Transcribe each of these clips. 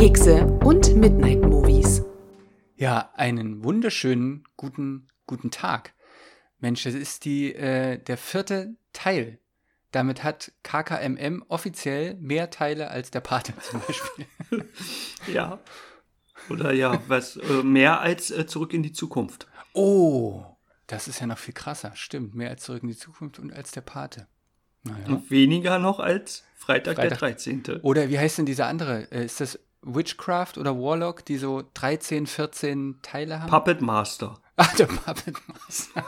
Kekse und Midnight Movies. Ja, einen wunderschönen guten, guten Tag. Mensch, das ist die, äh, der vierte Teil. Damit hat KKMM offiziell mehr Teile als der Pate zum Beispiel. Ja. Oder ja, was äh, mehr als äh, zurück in die Zukunft. Oh, das ist ja noch viel krasser. Stimmt, mehr als zurück in die Zukunft und als der Pate. Naja. Und weniger noch als Freitag, Freitag. der 13. Oder wie heißt denn dieser andere? Äh, Ist das Witchcraft oder Warlock, die so 13, 14 Teile haben? Puppet Master. Ach, der Puppet Master.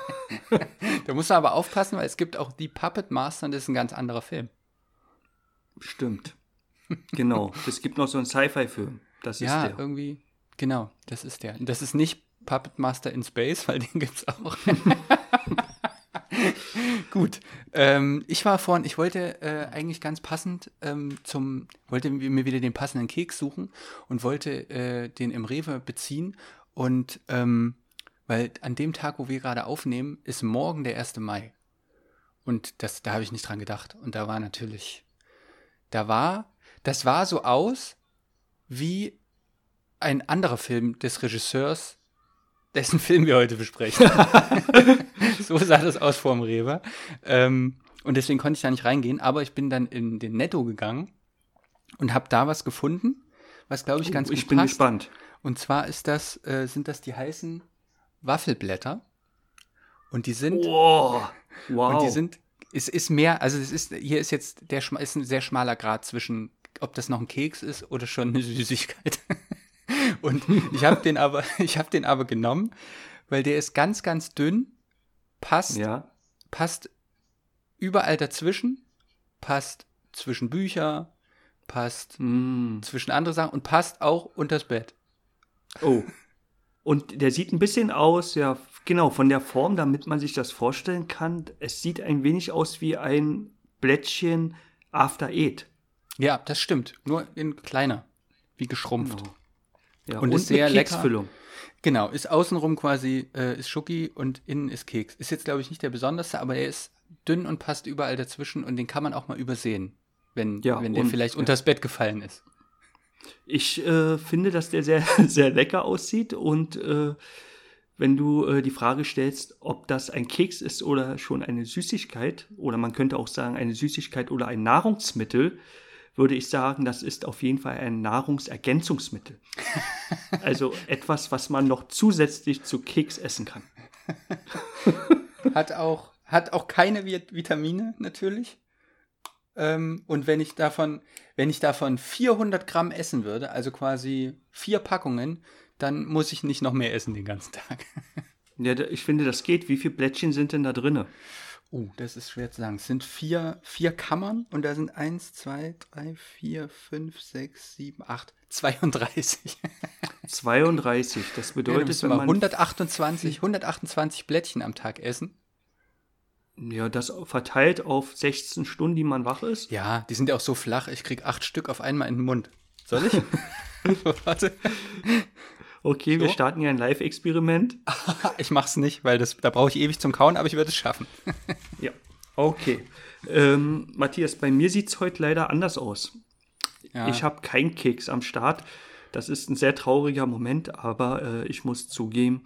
da muss man aber aufpassen, weil es gibt auch die Puppet Master und das ist ein ganz anderer Film. Stimmt. Genau. Es gibt noch so einen Sci-Fi-Film. Das ist ja, der. irgendwie, genau, das ist der. Das ist nicht Puppet Master in Space, weil den gibt's auch. Gut, ähm, ich war vorhin, ich wollte äh, eigentlich ganz passend ähm, zum, wollte mir wieder den passenden Keks suchen und wollte äh, den im Rewe beziehen und ähm, weil an dem Tag, wo wir gerade aufnehmen, ist morgen der 1. Mai. Und das, da habe ich nicht dran gedacht. Und da war natürlich, da war, das war so aus wie ein anderer Film des Regisseurs, dessen Film wir heute besprechen. so sah das aus vorm Rewe. Ähm, und deswegen konnte ich da nicht reingehen, aber ich bin dann in den Netto gegangen und habe da was gefunden, was glaube ich ganz Oh, ich gut bin passt. gespannt. Und zwar ist das, äh, sind das die heißen Waffelblätter. Und die sind, Wow. Wow. und die sind, es ist mehr, also es ist, hier ist jetzt, der ist ein sehr schmaler Grad zwischen, ob das noch ein Keks ist oder schon eine Süßigkeit. Und ich habe den aber, ich habe den aber genommen, weil der ist ganz, ganz dünn, passt, ja. passt überall dazwischen, passt zwischen Bücher, passt Mm. zwischen andere Sachen und passt auch unters Bett. Oh. Und der sieht ein bisschen aus, ja, genau, von der Form, damit man sich das vorstellen kann. Es sieht ein wenig aus wie ein Blättchen After Eight. Ja, das stimmt. Nur in kleiner, wie geschrumpft. Genau. Ja, Und sehr. Keksfüllung. Genau, ist außenrum quasi, äh, ist Schoki und innen ist Keks. Ist jetzt, glaube ich, nicht der besonderste, aber er ist dünn und passt überall dazwischen und den kann man auch mal übersehen, wenn, Ja, wenn der und- vielleicht ja. unters Bett gefallen ist. Ich äh, finde, dass der sehr, sehr lecker aussieht und äh, wenn du äh, die Frage stellst, ob das ein Keks ist oder schon eine Süßigkeit, oder man könnte auch sagen eine Süßigkeit oder ein Nahrungsmittel, würde ich sagen, das ist auf jeden Fall ein Nahrungsergänzungsmittel. also etwas, was man noch zusätzlich zu Keks essen kann. Hat auch, hat auch keine Vi- Vitamine natürlich. Ähm, und wenn ich davon, wenn ich davon 400 Gramm essen würde, also quasi vier Packungen, dann muss ich nicht noch mehr essen den ganzen Tag. Ja, ich finde, das geht. Wie viele Blättchen sind denn da drinne? Oh, das ist schwer zu sagen. Es sind vier, vier Kammern und da sind eins, zwei, drei, vier, fünf, sechs, sieben, acht, 32. 32. Das Ja, da bedeutet, müssen wenn wir man 128, 128 Blättchen am Tag essen. ja, das verteilt auf 16 Stunden, die man wach ist. Ja, die sind ja auch so flach, ich krieg acht Stück auf einmal in den Mund. Soll ich? Warte. Okay, wir So. starten hier ein Live-Experiment. Ich mach's nicht, weil das, da brauche ich ewig zum Kauen, aber ich würde es schaffen. Ja, okay. Ähm, Matthias, bei mir sieht es heute leider anders aus. Ja. Ich habe keinen Keks am Start. Das ist ein sehr trauriger Moment, aber äh, ich muss zugeben,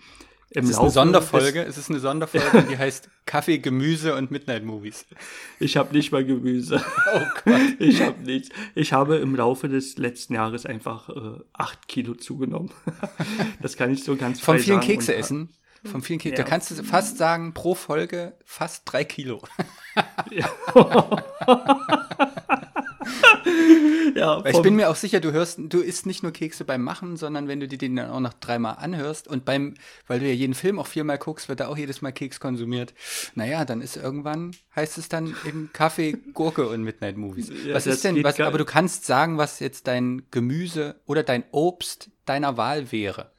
im es ist eine Sonderfolge. Es ist eine Sonderfolge, die heißt Kaffee, Gemüse und Midnight Movies. Ich habe nicht mal Gemüse. Oh Gott. Ich habe nichts. Ich habe im Laufe des letzten Jahres einfach äh, acht Kilo zugenommen. das kann ich so ganz frei vielen sagen. Kekse Und, äh, essen. Vom vielen Kekse. Ja. Da kannst du fast sagen, pro Folge fast drei Kilo. Ja, Weil ich bin mir auch sicher, du hörst, du isst nicht nur Kekse beim Machen, sondern wenn du dir den dann auch noch dreimal anhörst und beim, weil du ja jeden Film auch viermal guckst, wird da auch jedes Mal Keks konsumiert. Naja, dann ist irgendwann, heißt es dann eben Kaffee, Gurke und Midnight Movies. Ja, was ist denn, was, aber du kannst sagen, was jetzt dein Gemüse oder dein Obst deiner Wahl wäre.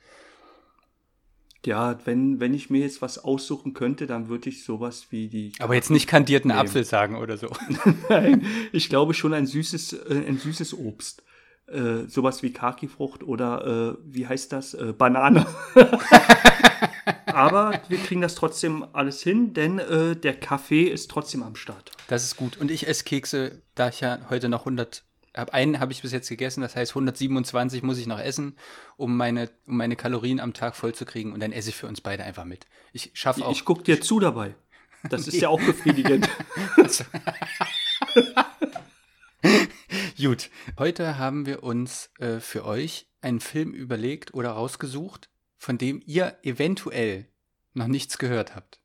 Ja, wenn, wenn ich mir jetzt was aussuchen könnte, dann würde ich sowas wie die. Aber jetzt nicht kandierten Nee. Apfel sagen oder so. Nein, ich glaube schon ein süßes, äh, ein süßes Obst. Äh, sowas wie Kakifrucht oder äh, wie heißt das? Äh, Banane. Aber wir kriegen das trotzdem alles hin, denn äh, der Kaffee ist trotzdem am Start. Das ist gut. Und ich esse Kekse, da ich ja heute noch 100, hab einen habe ich bis jetzt gegessen, das heißt 127 muss ich noch essen, um meine, um meine Kalorien am Tag voll zu kriegen und dann esse ich für uns beide einfach mit. Ich schaffe auch. Ich gucke dir zu dabei. Das ist ja auch befriedigend. Gut, heute haben wir uns äh, für euch einen Film überlegt oder rausgesucht, von dem ihr eventuell noch nichts gehört habt.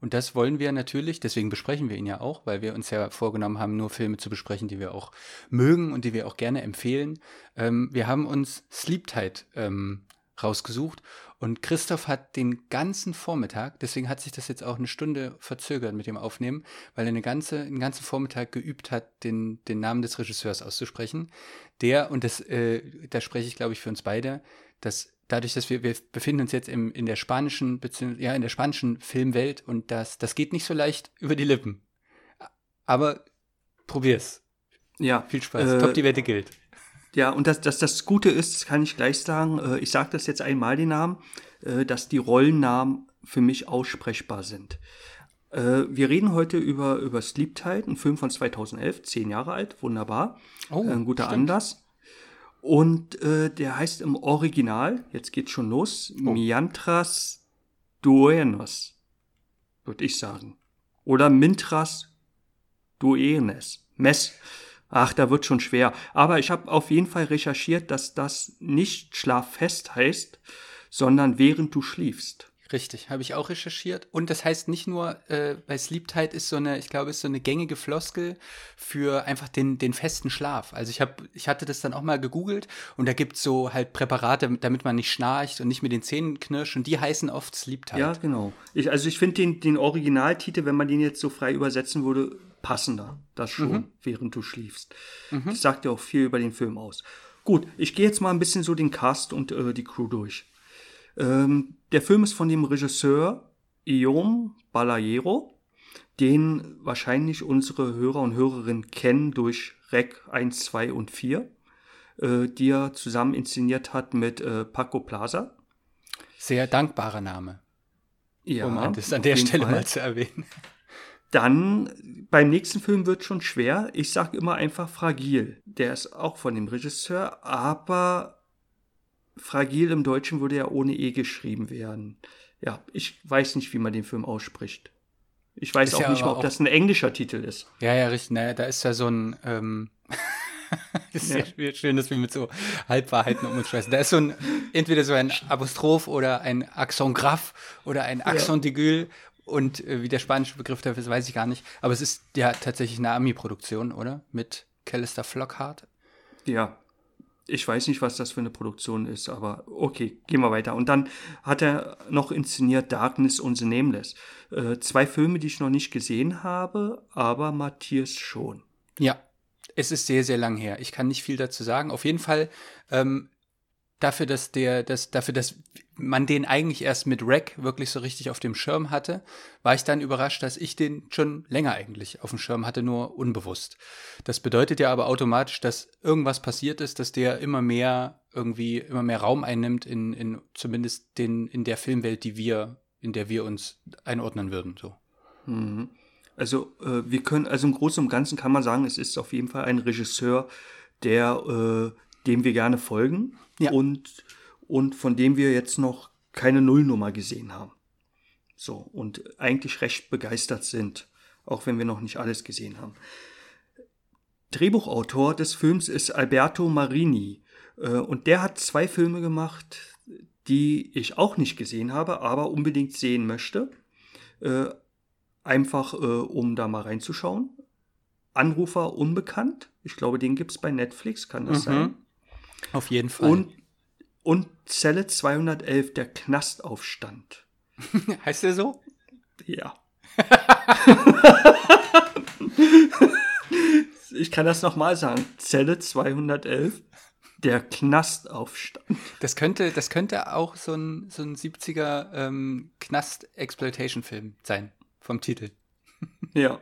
Und das wollen wir natürlich, deswegen besprechen wir ihn ja auch, weil wir uns ja vorgenommen haben, nur Filme zu besprechen, die wir auch mögen und die wir auch gerne empfehlen. Ähm, wir haben uns Sleep Tight ähm, rausgesucht und Christoph hat den ganzen Vormittag, deswegen hat sich das jetzt auch eine Stunde verzögert mit dem Aufnehmen, weil er eine ganze, einen ganzen Vormittag geübt hat, den, den Namen des Regisseurs auszusprechen. Der, und das, äh, da spreche ich glaube ich für uns beide, dass dadurch, dass wir, wir befinden uns jetzt im, in der spanischen, ja, in der spanischen Filmwelt und das, das geht nicht so leicht über die Lippen. Aber probier's. Ja. Viel Spaß. Äh, Top, die Wette gilt. Ja, und das, das, das Gute ist, das kann ich gleich sagen, äh, ich sage das jetzt einmal den Namen, äh, dass die Rollennamen für mich aussprechbar sind. Äh, wir reden heute über, über Sleep Tide, ein Film von 2011, zehn Jahre alt, wunderbar. Oh, ein guter stimmt. Anlass. Und äh, der heißt im Original, jetzt geht's schon los, Oh. Miantras Duenos, würde ich sagen. Oder Mintras Duenes. Mess. Ach, da wird schon schwer. Aber ich habe auf jeden Fall recherchiert, dass das nicht schlaffest heißt, sondern während du schliefst. Richtig, habe ich auch recherchiert. Und das heißt nicht nur, äh, bei Sleep Tight ist so eine, ich glaube, ist so eine gängige Floskel für einfach den, den festen Schlaf. Also ich habe, ich hatte das dann auch mal gegoogelt und da gibt's so halt Präparate, damit man nicht schnarcht und nicht mit den Zähnen knirscht und die heißen oft Sleep Tight. Ja, genau. Ich, also ich finde den, den Originaltitel, wenn man den jetzt so frei übersetzen würde, passender. Das schon, während du schliefst. Das sagt ja auch viel über den Film aus. Gut, ich gehe jetzt mal ein bisschen so den Cast und äh, die Crew durch. Ähm, der Film ist von dem Regisseur Ion Balaguero, den wahrscheinlich unsere Hörer und Hörerinnen kennen durch Rec 1, 2 und 4, äh, die er zusammen inszeniert hat mit äh, Paco Plaza. Sehr dankbarer Name, Ja, um das an der Stelle Fall. mal zu erwähnen. Dann beim nächsten Film wird schon schwer. Ich sag immer einfach Fragil. Der ist auch von dem Regisseur, aber Fragil im Deutschen würde ja ohne E geschrieben werden. Ja, ich weiß nicht, wie man den Film ausspricht. Ich weiß Ist auch ja nicht mal, ob das ein englischer Titel ist. Ja, ja, richtig. Naja, da ist ja so ein, ähm, ist ja. Ja. schön, dass wir mit so Halbwahrheiten um uns schmeißen. Da ist so ein, entweder so ein Apostroph oder ein Accent grave oder ein Accent d'aigu und äh, wie der spanische Begriff dafür ist, weiß ich gar nicht. Aber es ist ja tatsächlich eine Ami-Produktion, oder? Mit Callister Flockhart. Ja. Ich weiß nicht, was das für eine Produktion ist, aber okay, gehen wir weiter. Und dann hat er noch inszeniert Darkness und The Nameless. Äh, zwei Filme, die ich noch nicht gesehen habe, aber Matthias schon. Ja, es ist sehr, sehr lang her. Ich kann nicht viel dazu sagen. Auf jeden Fall ähm, dafür, dass der, dass, dafür, dass man den eigentlich erst mit Rack wirklich so richtig auf dem Schirm hatte, war ich dann überrascht, dass ich den schon länger eigentlich auf dem Schirm hatte, nur unbewusst. Das bedeutet ja aber automatisch, dass irgendwas passiert ist, dass der immer mehr irgendwie immer mehr Raum einnimmt in, in zumindest den in der Filmwelt, die wir in der wir uns einordnen würden. So. Mhm. Also äh, wir können, also im Großen und Ganzen kann man sagen, es ist auf jeden Fall ein Regisseur, der, äh, dem wir gerne folgen Ja. und, und von dem wir jetzt noch keine Nullnummer gesehen haben. So, und eigentlich recht begeistert sind, auch wenn wir noch nicht alles gesehen haben. Drehbuchautor des Films ist Alberto Marini äh, und der hat zwei Filme gemacht, die ich auch nicht gesehen habe, aber unbedingt sehen möchte. Äh, einfach äh, um da mal reinzuschauen. Anrufer unbekannt. Ich glaube, den gibt es bei Netflix, kann das Mhm. sein. Auf jeden Fall. Und, und Zelle 211, der Knastaufstand. heißt der so? Ja. ich kann das nochmal sagen. Zelle 211, der Knastaufstand. Das könnte, das könnte auch so ein, so ein 70er ähm, Knast-Exploitation-Film sein, vom Titel. Ja.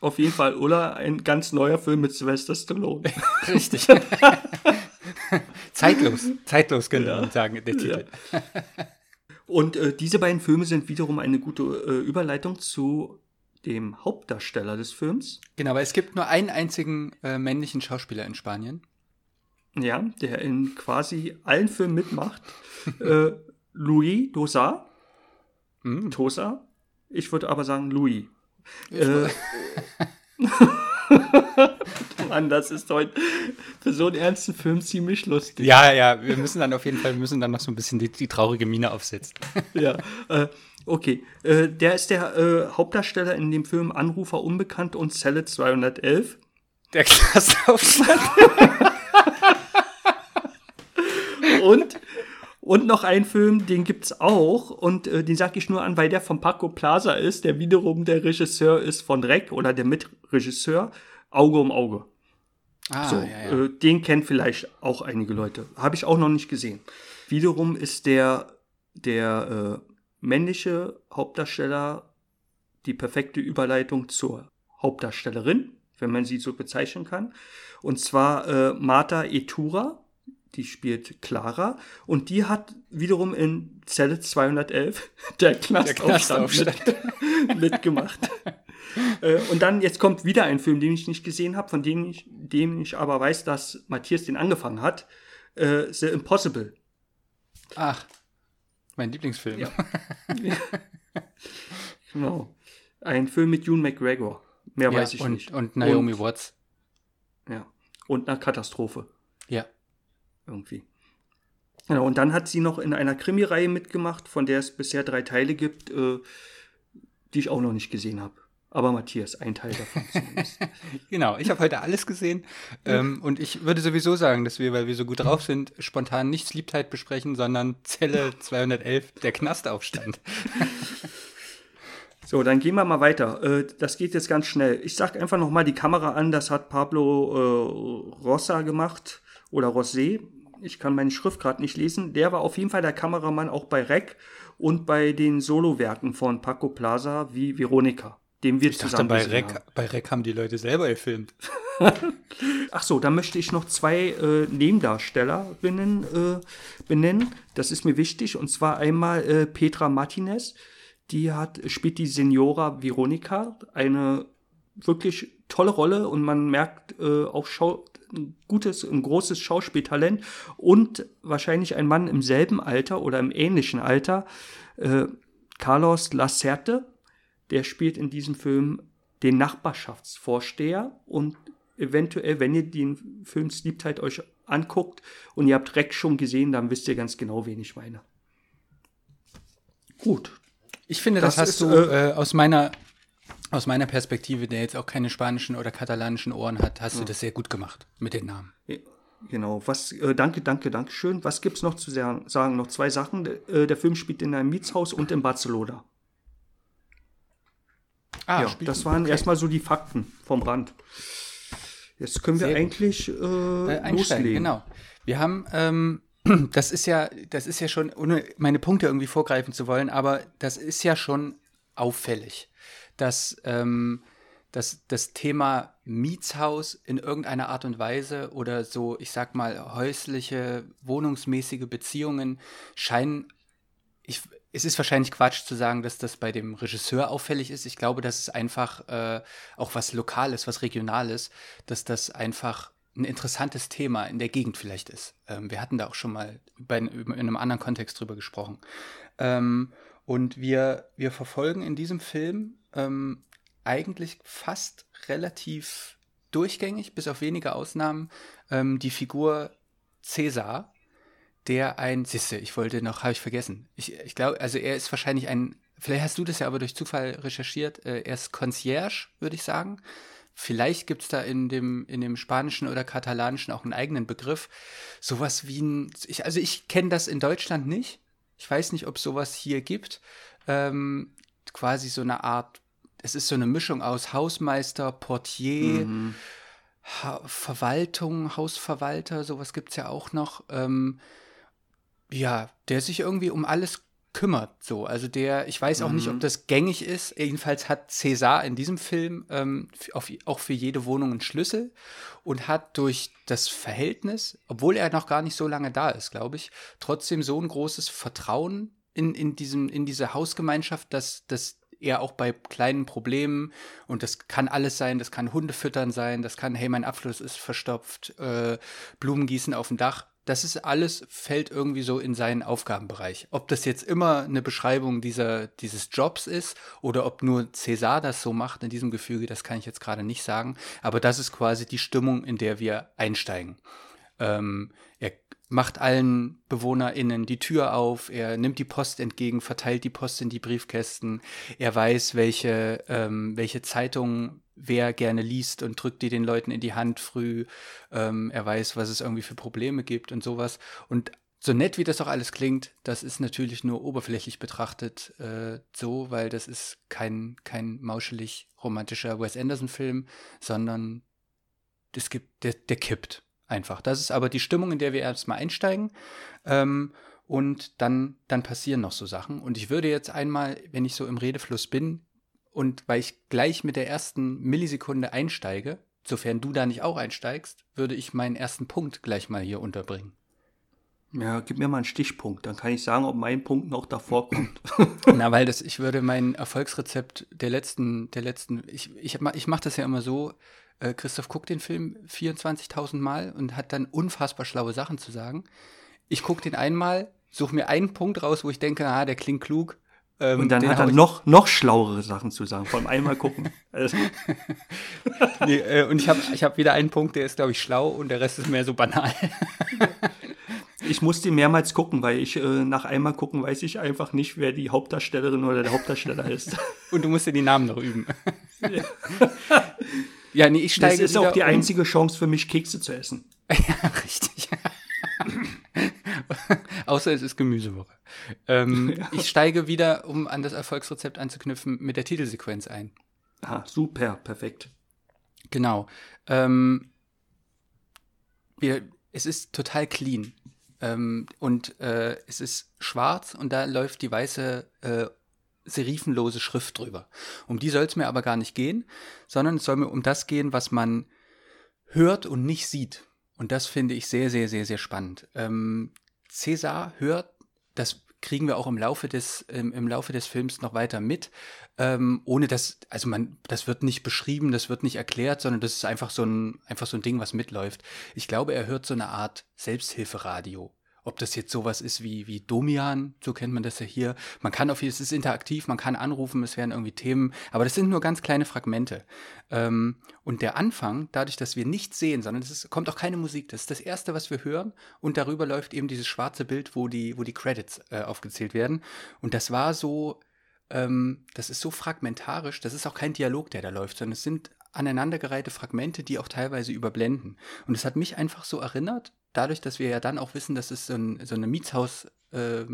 Auf jeden Fall. Oder ein ganz neuer Film mit Sylvester Stallone. Richtig. zeitlos, zeitlos könnte Ja. man sagen, der Titel. Und äh, diese beiden Filme sind wiederum eine gute äh, Überleitung zu dem Hauptdarsteller des Films. Genau, aber es gibt nur einen einzigen äh, männlichen Schauspieler in Spanien. Ja, der in quasi allen Filmen mitmacht. äh, Louis Dosa. Mm. Tosa. Ich würde aber sagen Louis. Äh, Mann, das ist heute für so einen ernsten Film ziemlich lustig. Ja, ja, wir müssen dann auf jeden Fall, wir müssen dann noch so ein bisschen die, die traurige Miene aufsetzen. ja, äh, okay. Äh, der ist der äh, Hauptdarsteller in dem Film Anrufer Unbekannt und Zelle 211. Der Klassenaufstand. und, und noch ein Film, den gibt's auch. Und äh, den sag ich nur an, weil der von Paco Plaza ist, der wiederum der Regisseur ist von Rec oder der Mitregisseur. Auge um Auge. Ah, so, ja, ja. Äh, den kennen vielleicht auch einige Leute. Habe ich auch noch nicht gesehen. Wiederum ist der, der äh, männliche Hauptdarsteller die perfekte Überleitung zur Hauptdarstellerin, wenn man sie so bezeichnen kann. Und zwar äh, Marta Etura, die spielt Clara. Und die hat wiederum in Zelle 211 der Knastaufstand, Knastaufstand. Mit, mitgemacht. Äh, und dann, jetzt kommt wieder ein Film, den ich nicht gesehen habe, von dem ich, dem ich aber weiß, dass Matthias den angefangen hat. Äh, The Impossible. Ach, mein Lieblingsfilm. Ja. Genau. Ein Film mit Ewan McGregor. Mehr Ja, weiß ich und, nicht. Und Naomi Watts. Ja. Und eine Katastrophe. Ja. Irgendwie. Genau, und dann hat sie noch in einer Krimireihe mitgemacht, von der es bisher drei Teile gibt, äh, die ich auch noch nicht gesehen habe. Aber Matthias, ein Teil davon zumindest. Genau, ich habe heute alles gesehen. Ähm, und ich würde sowieso sagen, dass wir, weil wir so gut drauf sind, spontan nicht Sleeptide besprechen, sondern Zelle 211, der Knastaufstand. So, dann gehen wir mal weiter. Äh, das geht jetzt ganz schnell. Ich sag einfach noch mal die Kamera an. Das hat Pablo äh, Rossa gemacht oder Rosé. Ich kann meine Schrift gerade nicht lesen. Der war auf jeden Fall der Kameramann auch bei Rec und bei den Solowerken von Paco Plaza wie Veronika, dem wir Ich dachte, bei gesehen haben. Rec, bei Rec haben die Leute selber gefilmt. Ach so, dann möchte ich noch zwei äh, Nebendarstellerinnen äh, benennen. Das ist mir wichtig. Und zwar einmal äh, Petra Martinez. Die hat, spielt die Senora Veronica. Eine wirklich tolle Rolle und man merkt äh, auch Schau ein gutes, ein großes Schauspieltalent und wahrscheinlich ein Mann im selben Alter oder im ähnlichen Alter, äh, Carlos Lacerte, der spielt in diesem Film den Nachbarschaftsvorsteher und eventuell, wenn ihr den Film Sleeptide euch anguckt und ihr habt Reck schon gesehen, dann wisst ihr ganz genau, wen ich meine. Gut. Ich finde, das, Das hast ist, du äh, äh, aus meiner aus meiner Perspektive, der jetzt auch keine spanischen oder katalanischen Ohren hat, hast du das sehr gut gemacht mit den Namen. Ja, Genau, was, äh, danke, danke, danke schön. Was gibt's noch zu sa- sagen? Noch zwei Sachen. Äh, der Film spielt in einem Mietshaus und in Barcelona. Ah, ja, das waren erstmal so die Fakten vom Rand. Jetzt können wir Sehr eigentlich äh, äh, loslegen. genau. Wir haben, ähm, das ist ja, das ist ja schon, ohne meine Punkte irgendwie vorgreifen zu wollen, aber das ist ja schon auffällig, dass, ähm, dass das Thema Mietshaus in irgendeiner Art und Weise oder so, ich sag mal, häusliche, wohnungsmäßige Beziehungen scheinen ich, es ist wahrscheinlich Quatsch zu sagen, dass das bei dem Regisseur auffällig ist. Ich glaube, dass es einfach äh, auch was Lokales, was Regionales, dass das einfach ein interessantes Thema in der Gegend vielleicht ist. Ähm, wir hatten da auch schon mal bei, in einem anderen Kontext drüber gesprochen. Ähm, und wir, wir verfolgen in diesem Film ähm, eigentlich fast relativ durchgängig, bis auf wenige Ausnahmen, ähm, die Figur Cäsar, der ein, siehste, ich wollte noch, habe ich vergessen. Ich, ich glaube, also er ist wahrscheinlich ein, vielleicht hast du das ja aber durch Zufall recherchiert, äh, er ist Concierge, würde ich sagen. Vielleicht gibt es da in dem, in dem Spanischen oder Katalanischen auch einen eigenen Begriff. Sowas wie ein, ich, also ich kenne das in Deutschland nicht. Ich weiß nicht, ob sowas hier gibt. Ähm, quasi so eine Art, es ist so eine Mischung aus Hausmeister, Portier, Mhm. ha Verwaltung, Hausverwalter, sowas gibt es ja auch noch. Ähm, ja, der sich irgendwie um alles kümmert. So, also der, ich weiß auch nicht, ob das gängig ist. Jedenfalls hat César in diesem Film ähm, auf, auch für jede Wohnung einen Schlüssel und hat durch das Verhältnis, obwohl er noch gar nicht so lange da ist, glaube ich, trotzdem so ein großes Vertrauen in, in, diesem, in diese Hausgemeinschaft, dass, dass eher auch bei kleinen Problemen und das kann alles sein, das kann Hundefüttern sein, das kann, hey, mein Abfluss ist verstopft, äh, Blumen gießen auf dem Dach. Das ist alles, fällt irgendwie so in seinen Aufgabenbereich. Ob das jetzt immer eine Beschreibung dieser, dieses Jobs ist oder ob nur Cäsar das so macht in diesem Gefüge, das kann ich jetzt gerade nicht sagen. Aber das ist quasi die Stimmung, in der wir einsteigen. Ähm, er macht allen BewohnerInnen die Tür auf, er nimmt die Post entgegen, verteilt die Post in die Briefkästen, er weiß, welche, ähm, welche Zeitungen wer gerne liest und drückt die den Leuten in die Hand früh, ähm, er weiß, was es irgendwie für Probleme gibt und sowas. Und so nett wie das auch alles klingt, das ist natürlich nur oberflächlich betrachtet äh, so, weil das ist kein, kein mauschelig romantischer Wes Anderson-Film, sondern es gibt, der, der kippt einfach. Das ist aber die Stimmung, in der wir erstmal einsteigen. Ähm, und dann, dann passieren noch so Sachen. Und ich würde jetzt einmal, wenn ich so im Redefluss bin und weil ich gleich mit der ersten Millisekunde einsteige, sofern du da nicht auch einsteigst, würde ich meinen ersten Punkt gleich mal hier unterbringen. Ja, gib mir mal einen Stichpunkt, dann kann ich sagen, ob mein Punkt noch davor kommt. Na, weil das, ich würde mein Erfolgsrezept der letzten, der letzten, ich, ich, ich mache das ja immer so, äh, Christoph guckt den Film 24.000 Mal und hat dann unfassbar schlaue Sachen zu sagen. Ich gucke den einmal, suche mir einen Punkt raus, wo ich denke, ah, der klingt klug. Ähm, und dann hat er noch, noch schlauere Sachen zu sagen, vor allem einmal gucken. Also. nee, äh, und ich habe ich hab wieder einen Punkt, der ist, glaube ich, schlau und der Rest ist mehr so banal. ich musste mehrmals gucken, weil ich äh, nach einmal gucken weiß ich einfach nicht, wer die Hauptdarstellerin oder der Hauptdarsteller ist. und du musst dir die Namen noch üben. Ja. Nee, ich steige Das ist auch die um. einzige Chance für mich, Kekse zu essen. ja, richtig. Außer es ist Gemüsewoche. Ähm, ja. Ich steige wieder, um an das Erfolgsrezept anzuknüpfen, mit der Titelsequenz ein. Ah, super, perfekt. Genau. Ähm, wir, es ist total clean. Ähm, und äh, es ist schwarz und da läuft die weiße äh, serifenlose Schrift drüber. Um die soll es mir aber gar nicht gehen, sondern es soll mir um das gehen, was man hört und nicht sieht. Und das finde ich sehr, sehr, sehr, sehr spannend. Ähm, Cäsar hört, das kriegen wir auch im Laufe des, ähm, im Laufe des Films noch weiter mit, ähm, ohne dass, also man, das wird nicht beschrieben, das wird nicht erklärt, sondern das ist einfach so ein, einfach so ein Ding, was mitläuft. Ich glaube, er hört so eine Art Selbsthilferadio ob das jetzt sowas ist wie, wie Domian, so kennt man das ja hier. Man kann auf es ist interaktiv, man kann anrufen, es werden irgendwie Themen, aber das sind nur ganz kleine Fragmente. Ähm, und der Anfang, dadurch, dass wir nichts sehen, sondern es ist, kommt auch keine Musik, das ist das Erste, was wir hören und darüber läuft eben dieses schwarze Bild, wo die, wo die Credits äh, aufgezählt werden. Und das war so, ähm, das ist so fragmentarisch, das ist auch kein Dialog, der da läuft, sondern es sind aneinandergereihte Fragmente, die auch teilweise überblenden. Und es hat mich einfach so erinnert dadurch, dass wir ja dann auch wissen, dass es so, ein, so eine Mietshaus äh,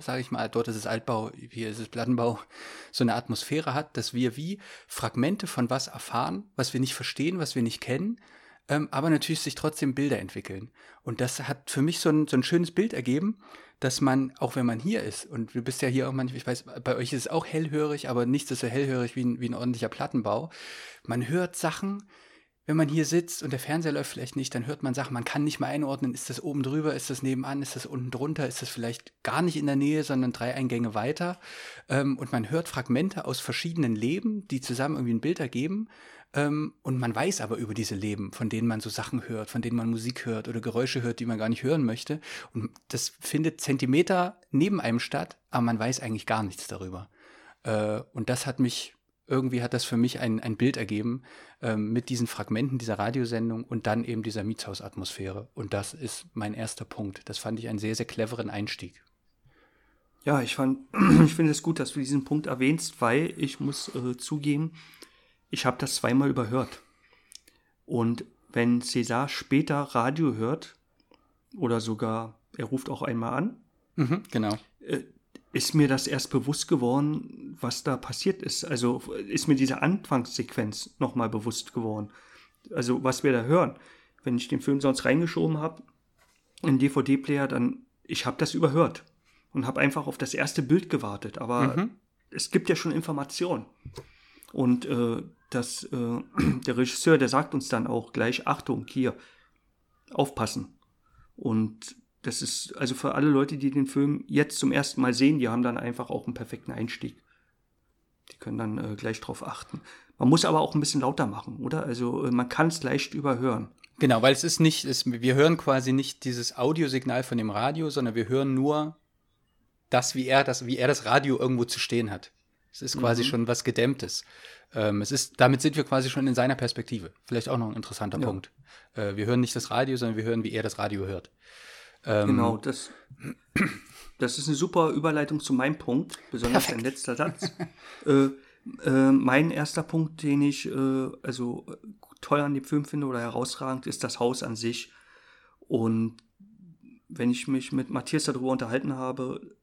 sage ich mal, dort ist es Altbau, hier ist es Plattenbau, so eine Atmosphäre hat, dass wir wie Fragmente von was erfahren, was wir nicht verstehen, was wir nicht kennen, ähm, aber natürlich sich trotzdem Bilder entwickeln. Und das hat für mich so ein, so ein schönes Bild ergeben, dass man, auch wenn man hier ist, und du bist ja hier auch manchmal, ich weiß, bei euch ist es auch hellhörig, aber nichts ist so hellhörig wie ein, wie ein ordentlicher Plattenbau. Man hört Sachen, wenn man hier sitzt und der Fernseher läuft vielleicht nicht, dann hört man Sachen, man kann nicht mal einordnen, ist das oben drüber, ist das nebenan, ist das unten drunter, ist das vielleicht gar nicht in der Nähe, sondern drei Eingänge weiter. Ähm, und man hört Fragmente aus verschiedenen Leben, die zusammen irgendwie ein Bild ergeben. Ähm, und man weiß aber über diese Leben, von denen man so Sachen hört, von denen man Musik hört oder Geräusche hört, die man gar nicht hören möchte. Und das findet Zentimeter neben einem statt, aber man weiß eigentlich gar nichts darüber. Äh, und das hat mich irgendwie hat das für mich ein, ein Bild ergeben ähm, mit diesen Fragmenten dieser Radiosendung und dann eben dieser Mietshausatmosphäre. Und das ist mein erster Punkt. Das fand ich einen sehr, sehr cleveren Einstieg. Ja, ich ich finde es gut, dass du diesen Punkt erwähnst, weil ich muss äh, zugeben, ich habe das zweimal überhört. Und wenn César später Radio hört, oder sogar, er ruft auch einmal an, mhm, genau. Äh, ist mir das erst bewusst geworden, was da passiert ist. Also ist mir diese Anfangssequenz nochmal bewusst geworden. Also was wir da hören. Wenn ich den Film sonst reingeschoben habe, in DVD-Player, dann, ich habe das überhört und habe einfach auf das erste Bild gewartet. Aber mhm. es gibt ja schon Informationen. Und äh, das, äh, der Regisseur, der sagt uns dann auch gleich, Achtung, hier, aufpassen. Und das ist also für alle Leute, die den Film jetzt zum ersten Mal sehen, die haben dann einfach auch einen perfekten Einstieg. Die können dann äh, gleich drauf achten. Man muss aber auch ein bisschen lauter machen, oder? Also äh, man kann es leicht überhören. Genau, weil es ist nicht, es, wir hören quasi nicht dieses Audiosignal von dem Radio, sondern wir hören nur das, wie er das, wie er das Radio irgendwo zu stehen hat. Es ist quasi mhm. schon was Gedämmtes. Ähm, es ist, damit sind wir quasi schon in seiner Perspektive. Vielleicht auch noch ein interessanter ja. Punkt. Äh, wir hören nicht das Radio, sondern wir hören, wie er das Radio hört. Ähm, genau, das, das ist eine super Überleitung zu meinem Punkt, besonders Perfekt. dein letzter Satz. äh, äh, mein erster Punkt, den ich äh, also toll an dem Film finde oder herausragend, ist das Haus an sich. Und wenn ich mich mit Matthias darüber unterhalten habe,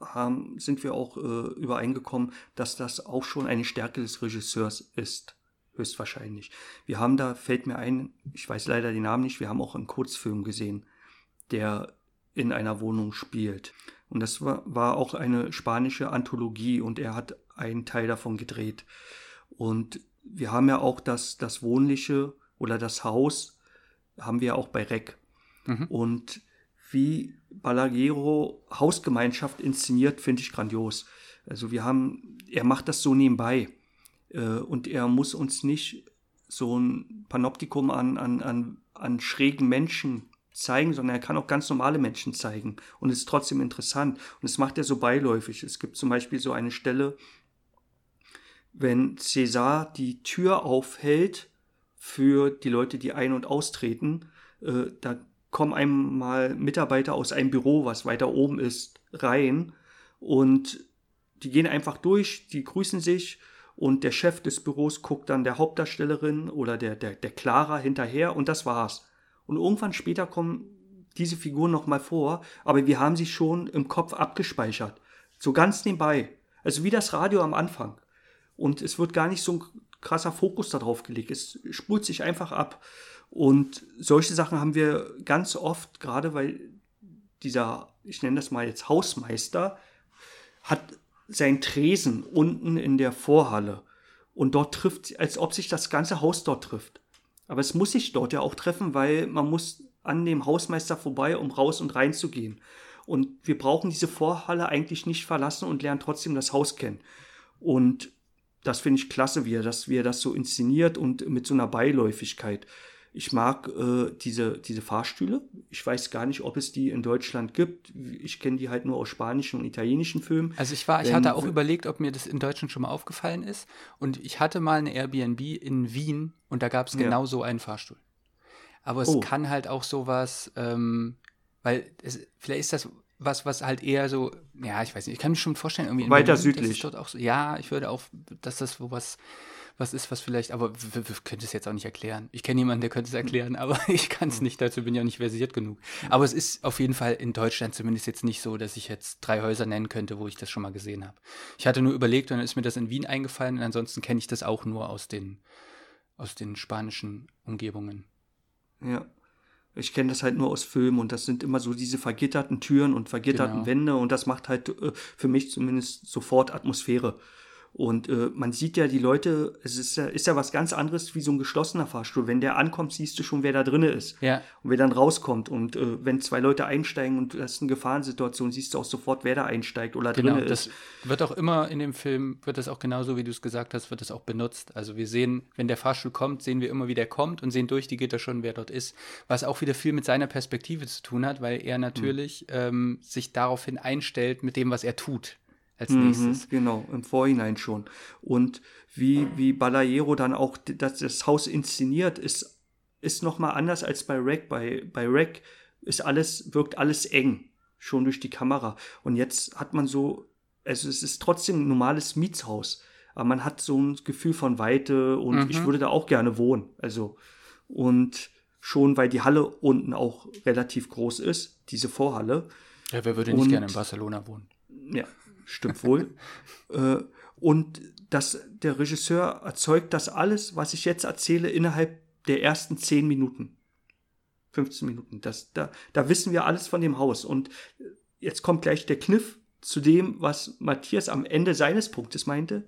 haben, sind wir auch äh, übereingekommen, dass das auch schon eine Stärke des Regisseurs ist. Höchstwahrscheinlich. Wir haben da, fällt mir ein, ich weiß leider den Namen nicht, wir haben auch einen Kurzfilm gesehen, der in einer Wohnung spielt. Und das war, war auch eine spanische Anthologie und er hat einen Teil davon gedreht. Und wir haben ja auch das, das Wohnliche oder das Haus, haben wir auch bei Rec. Mhm. Und wie Balaguero Hausgemeinschaft inszeniert, finde ich grandios. Also wir haben, er macht das so nebenbei. Äh, und er muss uns nicht so ein Panoptikum an, an, an, an schrägen Menschen zeigen, sondern er kann auch ganz normale Menschen zeigen und es ist trotzdem interessant. Und das macht er so beiläufig. Es gibt zum Beispiel so eine Stelle, wenn César die Tür aufhält für die Leute, die ein- und austreten, äh, da kommen einmal Mitarbeiter aus einem Büro, was weiter oben ist, rein und die gehen einfach durch, die grüßen sich und der Chef des Büros guckt dann der Hauptdarstellerin oder der, der, der Clara hinterher und das war's. Und irgendwann später kommen diese Figuren nochmal vor, aber wir haben sie schon im Kopf abgespeichert. So ganz nebenbei. Also wie das Radio am Anfang. Und es wird gar nicht so ein krasser Fokus darauf gelegt. Es spult sich einfach ab. Und solche Sachen haben wir ganz oft, gerade weil dieser, ich nenne das mal jetzt Hausmeister, hat sein Tresen unten in der Vorhalle. Und dort trifft, als ob sich das ganze Haus dort trifft. Aber es muss sich dort ja auch treffen, weil man muss an dem Hausmeister vorbei, um raus und rein zu gehen. Und wir brauchen diese Vorhalle eigentlich nicht verlassen und lernen trotzdem das Haus kennen. Und das finde ich klasse, wie er das, wie das so inszeniert und mit so einer Beiläufigkeit. Ich mag äh, diese, diese Fahrstühle. Ich weiß gar nicht, ob es die in Deutschland gibt. Ich kenne die halt nur aus spanischen und italienischen Filmen. Also ich war, ich hatte auch überlegt, ob mir das in Deutschland schon mal aufgefallen ist. Und ich hatte mal eine Airbnb in Wien und da gab es genau ja. so einen Fahrstuhl. Aber es oh. kann halt auch sowas, ähm, weil es, vielleicht ist das was, was halt eher so, ja, ich weiß nicht, ich kann mir schon vorstellen, irgendwie weiter Berlin, südlich. So, ja, ich würde auch, dass das wo was was ist, was vielleicht, aber wir, wir können es jetzt auch nicht erklären. Ich kenne jemanden, der könnte es erklären, aber ich kann es nicht, dazu bin ich auch nicht versiert genug. Aber es ist auf jeden Fall in Deutschland zumindest jetzt nicht so, dass ich jetzt drei Häuser nennen könnte, wo ich das schon mal gesehen habe. Ich hatte nur überlegt und dann ist mir das in Wien eingefallen und ansonsten kenne ich das auch nur aus den, aus den spanischen Umgebungen. Ja. Ich kenne das halt nur aus Filmen und das sind immer so diese vergitterten Türen und vergitterten genau. Wände und das macht halt äh, für mich zumindest sofort Atmosphäre. Und äh, man sieht ja die Leute, es ist ja, ist ja was ganz anderes wie so ein geschlossener Fahrstuhl. Wenn der ankommt, siehst du schon, wer da drin ist. Ja. Und wer dann rauskommt. Und äh, wenn zwei Leute einsteigen und du hast eine Gefahrensituation, siehst du auch sofort, wer da einsteigt oder genau, drin ist. Das wird auch immer in dem Film, wird das auch genauso, wie du es gesagt hast, wird das auch benutzt. Also wir sehen, wenn der Fahrstuhl kommt, sehen wir immer, wie der kommt und sehen durch die Gitter schon, wer dort ist. Was auch wieder viel mit seiner Perspektive zu tun hat, weil er natürlich mhm. ähm, sich daraufhin einstellt mit dem, was er tut als mhm, nächstes. Genau, im Vorhinein schon. Und wie, wie Balaero dann auch das, das Haus inszeniert, ist, ist nochmal anders als bei Rack. Bei, bei Rack ist alles, wirkt alles eng, schon durch die Kamera. Und jetzt hat man so, also es ist trotzdem ein normales Mietshaus, aber man hat so ein Gefühl von Weite und mhm. ich würde da auch gerne wohnen. Also, und schon, weil die Halle unten auch relativ groß ist, diese Vorhalle. Ja, wer würde nicht und, gerne in Barcelona wohnen? Ja, stimmt wohl. äh, und das, der Regisseur erzeugt das alles, was ich jetzt erzähle, innerhalb der ersten zehn Minuten. 15 Minuten. Das, da, da wissen wir alles von dem Haus. Und jetzt kommt gleich der Kniff zu dem, was Matthias am Ende seines Punktes meinte.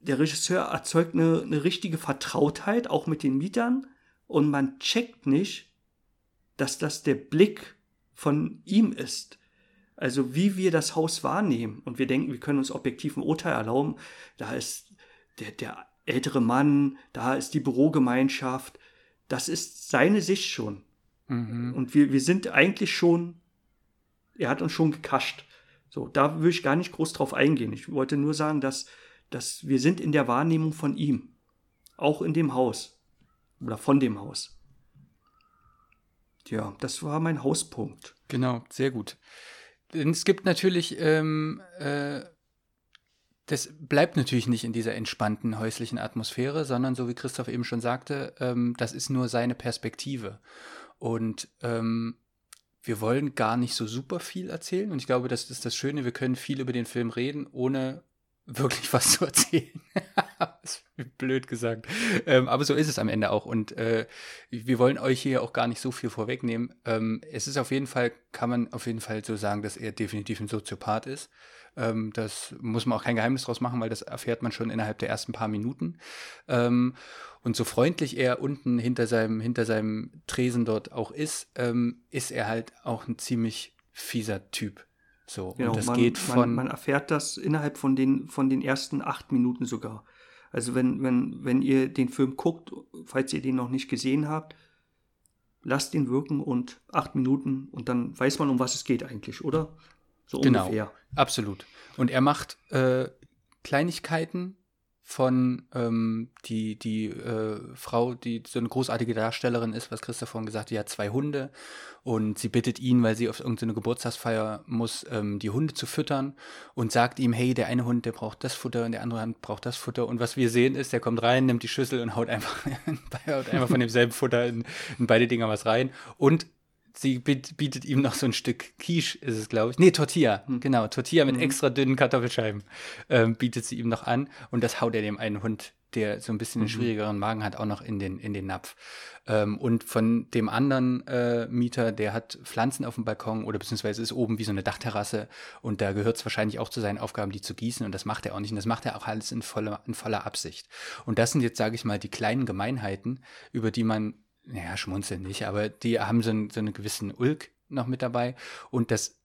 Der Regisseur erzeugt eine, eine richtige Vertrautheit, auch mit den Mietern, und man checkt nicht, dass das der Blick von ihm ist. Also wie wir das Haus wahrnehmen und wir denken, wir können uns objektiv ein Urteil erlauben, da ist der, der ältere Mann, da ist die Bürogemeinschaft, das ist seine Sicht schon. Mhm. Und wir, wir sind eigentlich schon, er hat uns schon gekascht. So, da will ich gar nicht groß drauf eingehen. Ich wollte nur sagen, dass, dass wir sind in der Wahrnehmung von ihm. Auch in dem Haus. Oder von dem Haus. Ja, das war mein Hauspunkt. Genau, sehr gut. Es gibt natürlich, ähm, äh, das bleibt natürlich nicht in dieser entspannten häuslichen Atmosphäre, sondern so wie Christoph eben schon sagte, ähm, das ist nur seine Perspektive. Und ähm, wir wollen gar nicht so super viel erzählen. Und ich glaube, das ist das Schöne, wir können viel über den Film reden, ohne wirklich was zu erzählen. blöd gesagt. Ähm, aber so ist es am Ende auch. Und äh, wir wollen euch hier auch gar nicht so viel vorwegnehmen. Ähm, es ist auf jeden Fall, kann man auf jeden Fall so sagen, dass er definitiv ein Soziopath ist. Ähm, das muss man auch kein Geheimnis draus machen, weil das erfährt man schon innerhalb der ersten paar Minuten. Ähm, und so freundlich er unten hinter seinem, hinter seinem Tresen dort auch ist, ähm, ist er halt auch ein ziemlich fieser Typ. So, genau, und das man, geht von. Man, man, erfährt das innerhalb von den, von den ersten acht Minuten sogar. Also wenn, wenn, wenn ihr den Film guckt, falls ihr den noch nicht gesehen habt, lasst ihn wirken und acht Minuten und dann weiß man, um was es geht eigentlich, oder? So genau, ungefähr. Absolut. Und er macht äh, Kleinigkeiten, von ähm, die, die äh, Frau, die so eine großartige Darstellerin ist, was Christoph vorhin gesagt hat, die hat zwei Hunde und sie bittet ihn, weil sie auf irgendeine Geburtstagsfeier muss, ähm, die Hunde zu füttern und sagt ihm, hey, der eine Hund, der braucht das Futter und der andere Hund braucht das Futter. Und was wir sehen ist, der kommt rein, nimmt die Schüssel und haut einfach, haut einfach von demselben Futter in, in beide Dinger was rein. Und sie bietet ihm noch so ein Stück Quiche, ist es, glaube ich. Nee, Tortilla, hm. genau. Tortilla mit mhm. extra dünnen Kartoffelscheiben ähm, bietet sie ihm noch an. Und das haut er dem einen Hund, der so ein bisschen einen mhm. schwierigeren Magen hat, auch noch in den, in den Napf. Ähm, und von dem anderen äh, Mieter, der hat Pflanzen auf dem Balkon oder beziehungsweise ist oben wie so eine Dachterrasse. Und da gehört es wahrscheinlich auch zu seinen Aufgaben, die zu gießen. Und das macht er auch nicht. Und das macht er auch alles in voller, in voller Absicht. Und das sind jetzt, sage ich mal, die kleinen Gemeinheiten, über die man naja, schmunzeln nicht, aber die haben so, einen, so einen gewissen Ulk noch mit dabei. Und das,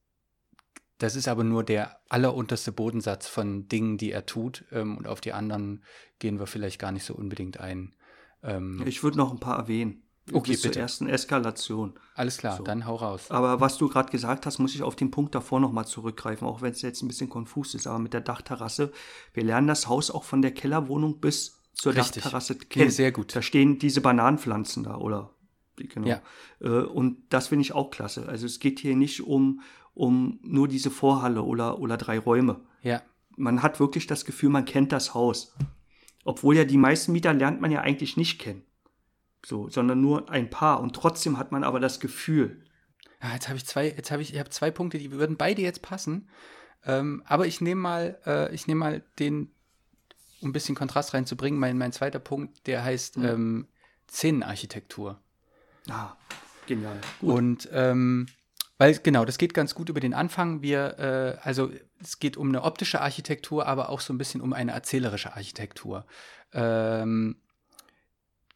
das ist aber nur der allerunterste Bodensatz von Dingen, die er tut. Ähm, und auf die anderen gehen wir vielleicht gar nicht so unbedingt ein. Ähm, ich würde noch ein paar erwähnen. Okay, Bis bitte. zur ersten Eskalation. Alles klar, so. dann hau raus. Aber was du gerade gesagt hast, muss ich auf den Punkt davor nochmal zurückgreifen, auch wenn es jetzt ein bisschen konfus ist. Aber mit der Dachterrasse, wir lernen das Haus auch von der Kellerwohnung bis zur Richtig. Dachterrasse kennen. Nee, sehr gut. Da stehen diese Bananenpflanzen da, oder? Genau. Ja. Äh, und das finde ich auch klasse. Also es geht hier nicht um, um nur diese Vorhalle oder, oder drei Räume. Ja. Man hat wirklich das Gefühl, man kennt das Haus. Obwohl ja die meisten Mieter lernt man ja eigentlich nicht kennen. So, sondern nur ein paar. Und trotzdem hat man aber das Gefühl. Ja, jetzt habe ich zwei, jetzt habe ich, ich habe zwei Punkte, die würden beide jetzt passen. Ähm, aber ich nehme mal, äh, ich nehme mal den, um ein bisschen Kontrast reinzubringen, mein, mein zweiter Punkt, der heißt mhm. ähm, Szenenarchitektur. Ah, genial. Gut. Und ähm, weil genau, das geht ganz gut über den Anfang. Wir, äh, also es geht um eine optische Architektur, aber auch so ein bisschen um eine erzählerische Architektur. Ähm,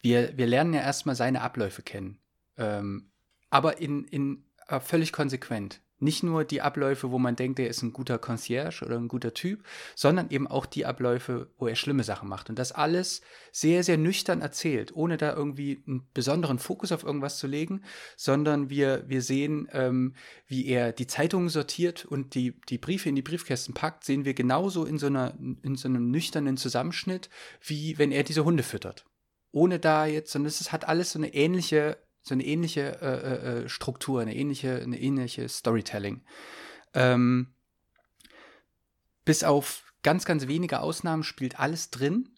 wir, wir lernen ja erstmal seine Abläufe kennen, ähm, aber in, in äh, völlig konsequent nicht nur die Abläufe, wo man denkt, er ist ein guter Concierge oder ein guter Typ, sondern eben auch die Abläufe, wo er schlimme Sachen macht. Und das alles sehr, sehr nüchtern erzählt, ohne da irgendwie einen besonderen Fokus auf irgendwas zu legen, sondern wir, wir sehen, ähm, wie er die Zeitungen sortiert und die, die Briefe in die Briefkästen packt, sehen wir genauso in so, einer, in so einem nüchternen Zusammenschnitt, wie wenn er diese Hunde füttert. Ohne da jetzt, sondern es hat alles so eine ähnliche so eine ähnliche äh, äh, äh, Struktur, eine ähnliche, eine ähnliche Storytelling. Ähm, bis auf ganz, ganz wenige Ausnahmen spielt alles drin.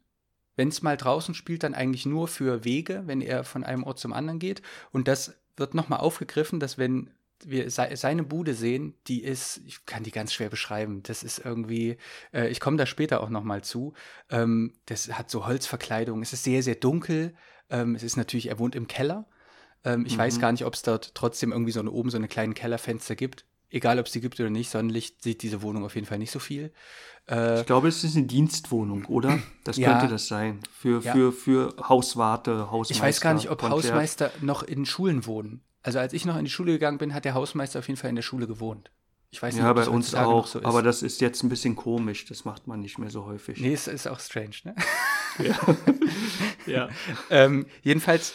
Wenn es mal draußen spielt, dann eigentlich nur für Wege, wenn er von einem Ort zum anderen geht. Und das wird nochmal aufgegriffen, dass wenn wir seine Bude sehen, die ist, ich kann die ganz schwer beschreiben. Das ist irgendwie, äh, ich komme da später auch nochmal zu. Ähm, das hat so Holzverkleidung. Es ist sehr, sehr dunkel. Ähm, es ist natürlich, er wohnt im Keller. Ähm, ich mhm. weiß gar nicht, ob es dort trotzdem irgendwie so eine, oben so eine kleinen Kellerfenster gibt. Egal, ob es die gibt oder nicht, Sonnenlicht sieht diese Wohnung auf jeden Fall nicht so viel. Äh, ich glaube, es ist eine Dienstwohnung, oder? Das ja, könnte das sein. Für, ja. für, für Hauswarte, Hausmeister. Ich weiß gar nicht, ob Konzert. Hausmeister noch in Schulen wohnen. Also als ich noch in die Schule gegangen bin, hat der Hausmeister auf jeden Fall in der Schule gewohnt. Ich weiß nicht, Ja, ob bei uns auch. so ist. aber das ist jetzt ein bisschen komisch. Das macht man nicht mehr so häufig. nee, es ist auch strange, ne? Ja. ja. ähm, jedenfalls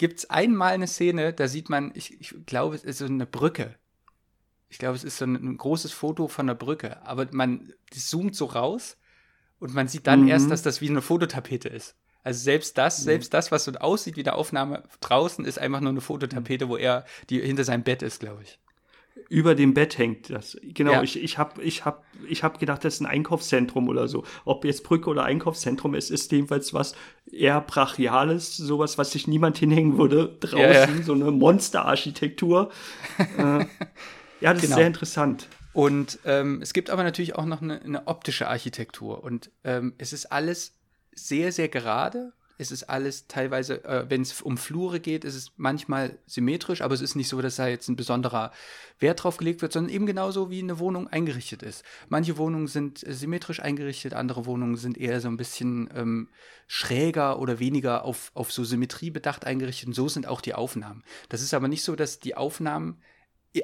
gibt es einmal eine Szene, da sieht man, ich, ich glaube, es ist so eine Brücke. Ich glaube, es ist so ein, ein großes Foto von der Brücke, aber man zoomt so raus und man sieht dann Mhm. erst, dass das wie eine Fototapete ist. Also selbst das, selbst das, was so aussieht wie eine Aufnahme draußen, ist einfach nur eine Fototapete, wo er die hinter seinem Bett ist, glaube ich. Über dem Bett hängt das. Genau, Ja. ich, ich habe ich hab, ich hab gedacht, das ist ein Einkaufszentrum oder so. Ob jetzt Brücke oder Einkaufszentrum ist, ist jedenfalls was eher Brachiales, sowas, was sich niemand hinhängen würde. Draußen, Ja, ja. so eine Monsterarchitektur. äh, ja, das Genau. ist sehr interessant. Und ähm, es gibt aber natürlich auch noch eine, eine optische Architektur. Und ähm, es ist alles sehr, sehr gerade. Es ist alles teilweise, äh, wenn es um Flure geht, ist es manchmal symmetrisch, aber es ist nicht so, dass da jetzt ein besonderer Wert drauf gelegt wird, sondern eben genauso wie eine Wohnung eingerichtet ist. Manche Wohnungen sind äh, symmetrisch eingerichtet, andere Wohnungen sind eher so ein bisschen ähm, schräger oder weniger auf, auf so Symmetrie bedacht eingerichtet. Und so sind auch die Aufnahmen. Das ist aber nicht so, dass die Aufnahmen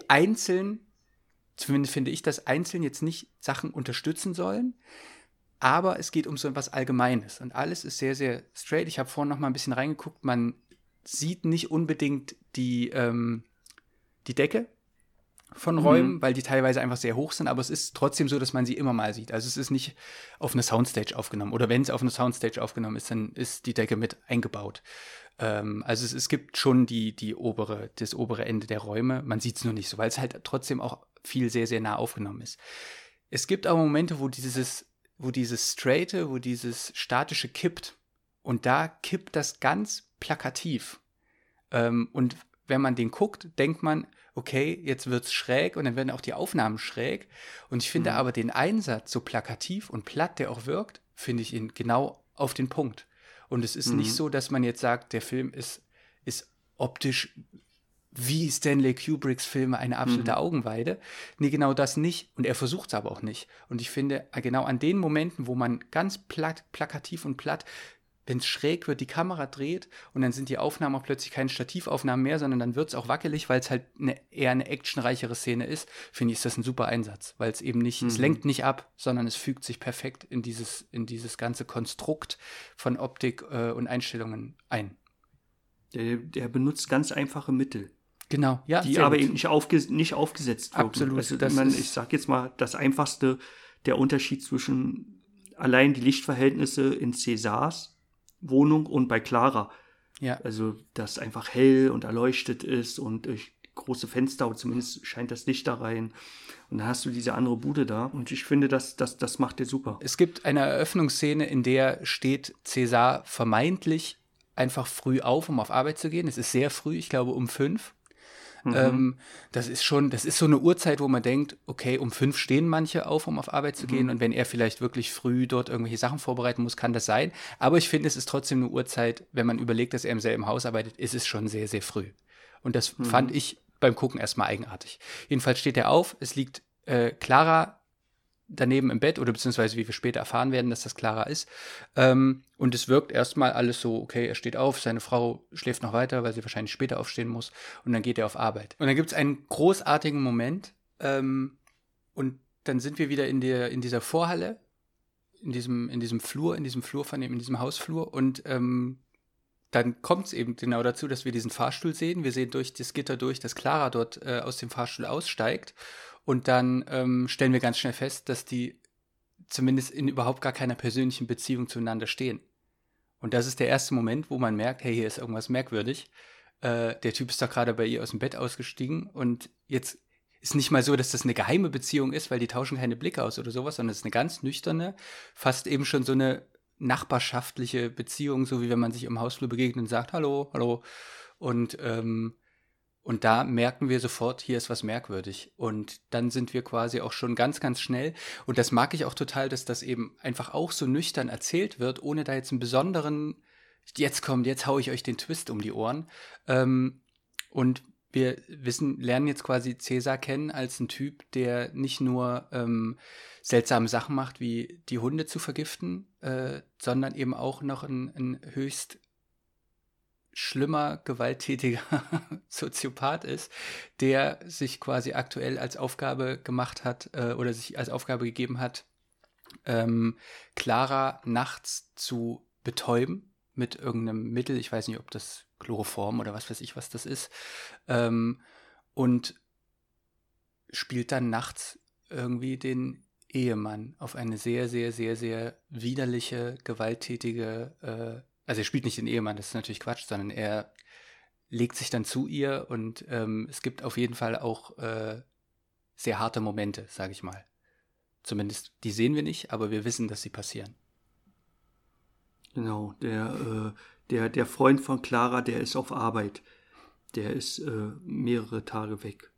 einzeln zumindest finde ich, dass einzeln jetzt nicht Sachen unterstützen sollen. Aber es geht um so etwas Allgemeines. Und alles ist sehr, sehr straight. Ich habe vorhin noch mal ein bisschen reingeguckt. Man sieht nicht unbedingt die, ähm, die Decke von Räumen, weil die teilweise einfach sehr hoch sind. Aber es ist trotzdem so, dass man sie immer mal sieht. Also es ist nicht auf eine Soundstage aufgenommen. Oder wenn es auf eine Soundstage aufgenommen ist, dann ist die Decke mit eingebaut. Ähm, also es, es gibt schon die, die obere, das obere Ende der Räume. Man sieht es nur nicht so, weil es halt trotzdem auch viel sehr, sehr nah aufgenommen ist. Es gibt aber Momente, wo dieses, wo dieses Straighte, wo dieses Statische kippt. Und da kippt das ganz plakativ. Ähm, und wenn man den guckt, denkt man, okay, jetzt wird's schräg und dann werden auch die Aufnahmen schräg. Und ich finde Mhm. aber den Einsatz so plakativ und platt, der auch wirkt, finde ich ihn genau auf den Punkt. Und es ist Mhm. nicht so, dass man jetzt sagt, der Film ist, ist optisch wie Stanley Kubricks Filme eine absolute Mhm. Augenweide. Nee, genau das nicht. Und er versucht es aber auch nicht. Und ich finde, genau an den Momenten, wo man ganz platt, plakativ und platt, wenn es schräg wird, die Kamera dreht und dann sind die Aufnahmen auch plötzlich keine Stativaufnahmen mehr, sondern dann wird es auch wackelig, weil es halt eine, eher eine actionreichere Szene ist, finde ich, ist das ein super Einsatz, weil es eben nicht, es Mhm. lenkt nicht ab, sondern es fügt sich perfekt in dieses, in dieses ganze Konstrukt von Optik äh, und Einstellungen ein. Der, der benutzt ganz einfache Mittel. Genau, ja. die aber gut. eben nicht, aufges nicht aufgesetzt wirken. Absolut, Also, das man, ich sag jetzt mal, das einfachste, der Unterschied zwischen allein die Lichtverhältnisse in Césars Wohnung und bei Clara. Ja. Also, das einfach hell und erleuchtet ist und durch große Fenster, oder zumindest scheint das Licht da rein. Und dann hast du diese andere Bude da. Und ich finde, das, das, das macht der super. Es gibt eine Eröffnungsszene, in der steht Cäsar vermeintlich einfach früh auf, um auf Arbeit zu gehen. Es ist sehr früh, ich glaube um fünf. Mhm. Ähm, das ist schon, das ist so eine Uhrzeit, wo man denkt, okay, um fünf stehen manche auf, um auf Arbeit zu gehen. Und wenn er vielleicht wirklich früh dort irgendwelche Sachen vorbereiten muss, kann das sein. Aber ich finde, es ist trotzdem eine Uhrzeit, wenn man überlegt, dass er im selben Haus arbeitet, ist es schon sehr, sehr früh. Und das fand ich beim Gucken erstmal eigenartig. Jedenfalls steht er auf, es liegt äh, Clara daneben im Bett oder beziehungsweise wie wir später erfahren werden, dass das Clara ist. Ähm, und es wirkt erstmal alles so, okay, er steht auf, seine Frau schläft noch weiter, weil sie wahrscheinlich später aufstehen muss und dann geht er auf Arbeit. Und dann gibt es einen großartigen Moment ähm, und dann sind wir wieder in, der, in dieser Vorhalle, in diesem, in diesem Flur, in diesem Flur von dem, in diesem Hausflur und ähm, dann kommt es eben genau dazu, dass wir diesen Fahrstuhl sehen. Wir sehen durch das Gitter durch, dass Clara dort äh, aus dem Fahrstuhl aussteigt. Und dann ähm, stellen wir ganz schnell fest, dass die zumindest in überhaupt gar keiner persönlichen Beziehung zueinander stehen. Und das ist der erste Moment, wo man merkt, hey, hier ist irgendwas merkwürdig. Äh, der Typ ist doch gerade bei ihr aus dem Bett ausgestiegen und jetzt ist nicht mal so, dass das eine geheime Beziehung ist, weil die tauschen keine Blicke aus oder sowas, sondern es ist eine ganz nüchterne, fast eben schon so eine nachbarschaftliche Beziehung, so wie wenn man sich im Hausflur begegnet und sagt, hallo, hallo. Und, ähm, und da merken wir sofort, hier ist was merkwürdig. Und dann sind wir quasi auch schon ganz, ganz schnell. Und das mag ich auch total, dass das eben einfach auch so nüchtern erzählt wird, ohne da jetzt einen besonderen, jetzt kommt, jetzt hau ich euch den Twist um die Ohren. Ähm, und wir wissen, lernen jetzt quasi Cäsar kennen als einen Typ, der nicht nur ähm, seltsame Sachen macht, wie die Hunde zu vergiften, äh, sondern eben auch noch ein, ein höchst schlimmer, gewalttätiger Soziopath ist, der sich quasi aktuell als Aufgabe gemacht hat äh, oder sich als Aufgabe gegeben hat, ähm, Clara nachts zu betäuben mit irgendeinem Mittel. Ich weiß nicht, ob das Chloroform oder was weiß ich, was das ist. Ähm, und spielt dann nachts irgendwie den Ehemann auf eine sehr, sehr, sehr, sehr widerliche, gewalttätige, äh, also er spielt nicht den Ehemann, das ist natürlich Quatsch, sondern er legt sich dann zu ihr und ähm, es gibt auf jeden Fall auch äh, sehr harte Momente, sage ich mal. Zumindest die sehen wir nicht, aber wir wissen, dass sie passieren. Genau, der, äh, der, der Freund von Clara, der ist auf Arbeit. Der ist äh, mehrere Tage weg.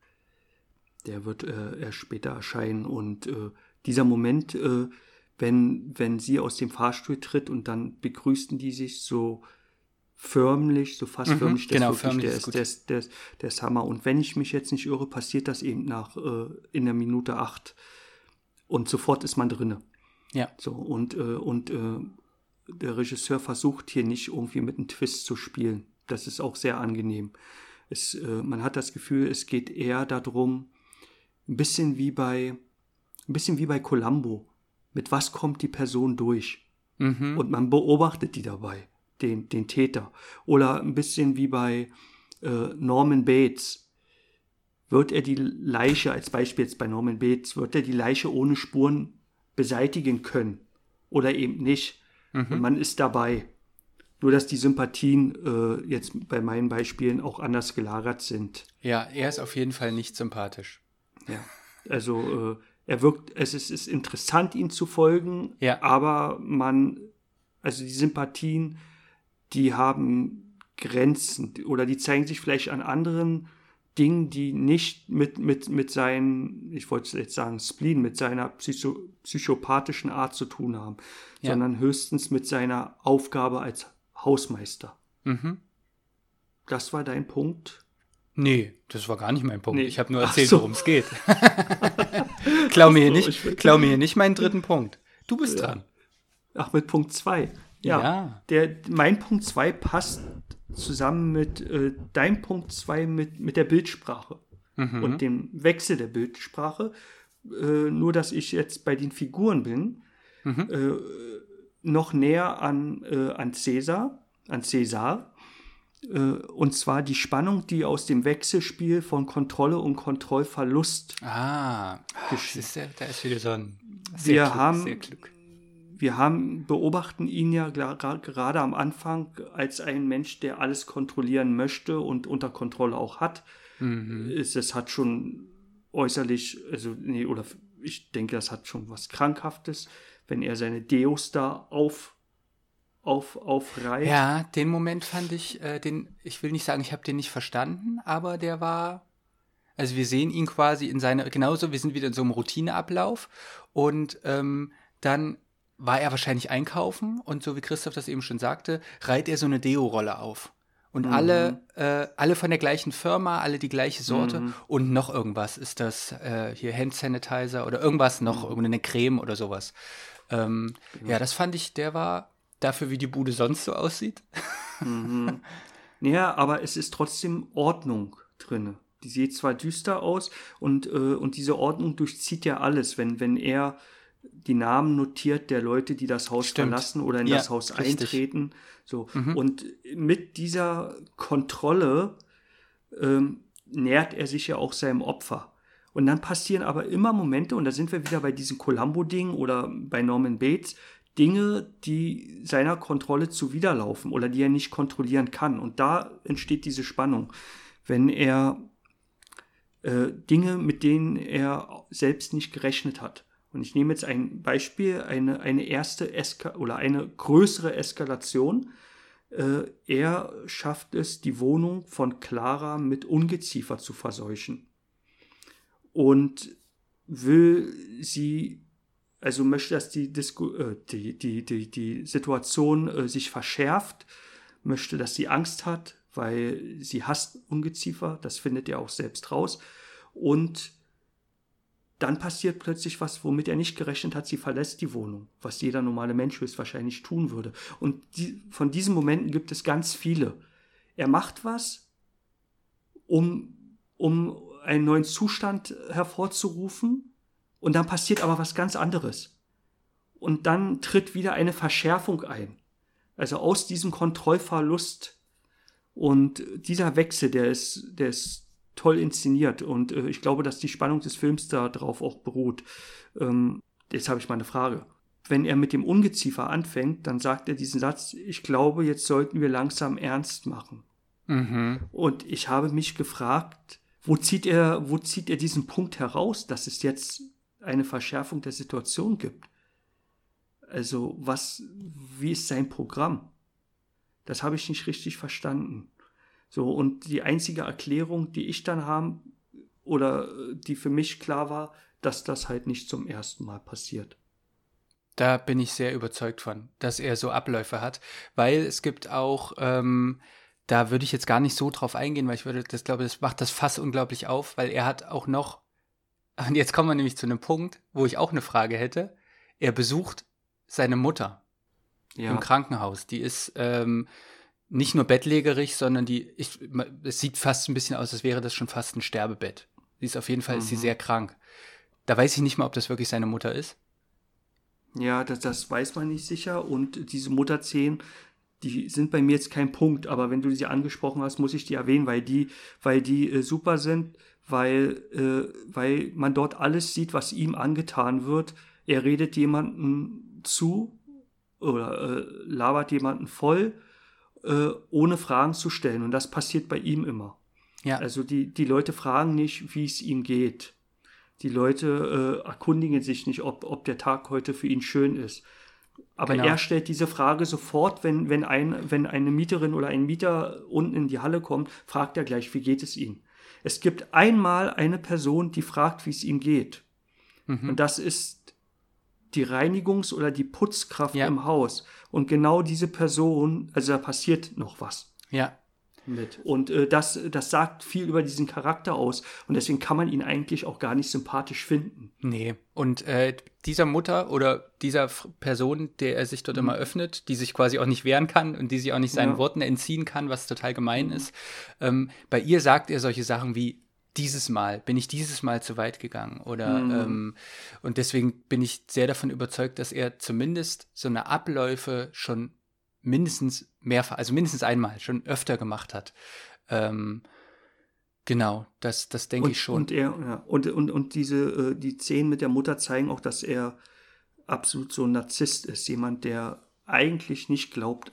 Der wird äh, erst später erscheinen. Und äh, dieser Moment, äh, wenn, wenn sie aus dem Fahrstuhl tritt und dann begrüßten die sich so förmlich, so fast mhm, förmlich, genau, wirklich, förmlich der, ist der, ist, der, ist, der ist Hammer. Und wenn ich mich jetzt nicht irre, passiert das eben nach äh, in der Minute acht. Und sofort ist man drinne. Ja. So, und, äh, und äh, der Regisseur versucht hier nicht irgendwie mit einem Twist zu spielen. Das ist auch sehr angenehm. Es, äh, man hat das Gefühl, es geht eher darum, ein bisschen wie bei, ein bisschen wie bei Columbo. Mit was kommt die Person durch? Mhm. Und man beobachtet die dabei, den, den Täter. Oder ein bisschen wie bei äh, Norman Bates. Wird er die Leiche, als Beispiel jetzt bei Norman Bates, wird er die Leiche ohne Spuren beseitigen können? Oder eben nicht? Und man ist dabei. Nur, dass die Sympathien äh, jetzt bei meinen Beispielen auch anders gelagert sind. Ja, er ist auf jeden Fall nicht sympathisch. Ja. Also, äh, er wirkt, es ist, ist interessant, ihn zu folgen, Ja. aber man, also die Sympathien, die haben Grenzen oder die zeigen sich vielleicht an anderen Dingen, die nicht mit, mit, mit seinen, ich wollte jetzt sagen Spleen, mit seiner psycho, psychopathischen Art zu tun haben, Ja. sondern höchstens mit seiner Aufgabe als Hausmeister. Mhm. Das war dein Punkt. Nee, das war gar nicht mein Punkt. Nee. Ich habe nur erzählt, so. worum es geht. klau, mir hier nicht, klau mir hier nicht meinen dritten Punkt. Du bist dran. Ach, mit Punkt 2. Ja. Ja. Der, mein Punkt 2 passt zusammen mit äh, deinem Punkt 2 mit, mit der Bildsprache Mhm. und dem Wechsel der Bildsprache. Äh, nur, dass ich jetzt bei den Figuren bin, Mhm. äh, noch näher an, äh, an Cäsar, an Cäsar. Äh, und zwar die Spannung, die aus dem Wechselspiel von Kontrolle und Kontrollverlust Ah, geschieht. ist da ist wieder so ein Wir klug, haben- sehr klug. wir haben, beobachten ihn ja gerade am Anfang als ein Mensch, der alles kontrollieren möchte und unter Kontrolle auch hat. Mhm. Es, es hat schon äußerlich, also, nee, oder ich denke, das hat schon was Krankhaftes, wenn er seine Deos da auf, auf, aufreißt. Ja, den Moment fand ich, äh, den, ich will nicht sagen, ich habe den nicht verstanden, aber der war, also wir sehen ihn quasi in seiner, genauso, wir sind wieder in so einem Routineablauf und ähm, dann war er wahrscheinlich einkaufen und so wie Christoph das eben schon sagte, reiht er so eine Deo-Rolle auf. Und alle, äh, alle von der gleichen Firma, alle die gleiche Sorte und noch irgendwas. Ist das äh, hier Hand Sanitizer oder irgendwas noch, irgendeine Creme oder sowas. Ähm, Ja, das fand ich, der war dafür, wie die Bude sonst so aussieht. Ja, aber es ist trotzdem Ordnung drinne. Die sieht zwar düster aus und, äh, und diese Ordnung durchzieht ja alles, wenn, wenn er die Namen notiert der Leute, die das Haus Stimmt. verlassen oder in Ja, das Haus richtig. eintreten. So. Und mit dieser Kontrolle ähm, nähert er sich ja auch seinem Opfer. Und dann passieren aber immer Momente, und da sind wir wieder bei diesem Columbo-Ding oder bei Norman Bates, Dinge, die seiner Kontrolle zuwiderlaufen oder die er nicht kontrollieren kann. Und da entsteht diese Spannung. Wenn er äh, Dinge, mit denen er selbst nicht gerechnet hat. Und ich nehme jetzt ein Beispiel, eine, eine erste Eska oder eine größere Eskalation. Äh, er schafft es, die Wohnung von Clara mit Ungeziefer zu verseuchen. Und will sie, also möchte, dass die, Disku äh, die, die, die, die Situation äh, sich verschärft, möchte, dass sie Angst hat, weil sie hasst Ungeziefer, das findet er auch selbst raus. Und dann passiert plötzlich was, womit er nicht gerechnet hat. Sie verlässt die Wohnung, was jeder normale Mensch höchstwahrscheinlich tun würde. Und die, von diesen Momenten gibt es ganz viele. er macht was, um, um einen neuen Zustand hervorzurufen und dann passiert aber was ganz anderes. Und dann tritt wieder eine Verschärfung ein. Also aus diesem Kontrollverlust und dieser Wechsel, der ist, der ist toll inszeniert und äh, ich glaube, dass die Spannung des Films darauf auch beruht. Ähm, jetzt habe ich mal eine Frage. Wenn er mit dem Ungeziefer anfängt, dann sagt er diesen Satz, ich glaube, jetzt sollten wir langsam ernst machen. Mhm. Und ich habe mich gefragt, wo zieht er, wo zieht er diesen Punkt heraus, dass es jetzt eine Verschärfung der Situation gibt? Also, was, wie ist sein Programm? Das habe ich nicht richtig verstanden. So, und die einzige Erklärung, die ich dann haben, oder äh, die für mich klar war, dass das halt nicht zum ersten Mal passiert. Da bin ich sehr überzeugt von, dass er so Abläufe hat, weil es gibt auch, ähm, da würde ich jetzt gar nicht so drauf eingehen, weil ich würde, das glaube, das macht das Fass unglaublich auf, weil er hat auch noch, und jetzt kommen wir nämlich zu einem Punkt, wo ich auch eine Frage hätte. Er besucht seine Mutter Ja. im Krankenhaus. Die ist ähm, nicht nur bettlägerig, sondern die, ich, es sieht fast ein bisschen aus, als wäre das schon fast ein Sterbebett. Sie ist auf jeden Fall, ist sie Mhm. sehr krank. Da weiß ich nicht mal, ob das wirklich seine Mutter ist. Ja, das, das weiß man nicht sicher. Und diese Mutterzehen, die sind bei mir jetzt kein Punkt, aber wenn du sie angesprochen hast, muss ich die erwähnen, weil die, weil die äh, super sind, weil, äh, weil man dort alles sieht, was ihm angetan wird. Er redet jemanden zu oder äh, labert jemanden voll, äh, ohne Fragen zu stellen. Und das passiert bei ihm immer. Ja, Also die, die Leute fragen nicht, wie es ihm geht. Die Leute äh, erkundigen sich nicht, ob, ob der Tag heute für ihn schön ist. Aber Genau. er stellt diese Frage sofort, wenn, wenn, ein, wenn eine Mieterin oder ein Mieter unten in die Halle kommt, fragt er gleich, wie geht es ihm. Es gibt einmal eine Person, die fragt, wie es ihm geht. Mhm. Und das ist die Reinigungs- oder die Putzkraft Ja. im Haus. Und genau diese Person, also da passiert noch was ja, mit. Und äh, das, das sagt viel über diesen Charakter aus. Und deswegen kann man ihn eigentlich auch gar nicht sympathisch finden. nee. Und äh, dieser Mutter oder dieser F- Person, der er sich dort Mhm. immer öffnet, die sich quasi auch nicht wehren kann und die sich auch nicht seinen Ja. Mhm. Worten entziehen kann, was total gemein ist, ähm, bei ihr sagt er solche Sachen wie, dieses Mal, bin ich dieses Mal zu weit gegangen? Oder Mhm. ähm, und deswegen bin ich sehr davon überzeugt, dass er zumindest so eine Abläufe schon mindestens mehrfach, also mindestens einmal schon öfter gemacht hat. Ähm, genau, das, das denke und, ich schon. Und, er, ja, und, und, und diese, äh, die Szenen mit der Mutter zeigen auch, dass er absolut so ein Narzisst ist. Jemand, der eigentlich nicht glaubt,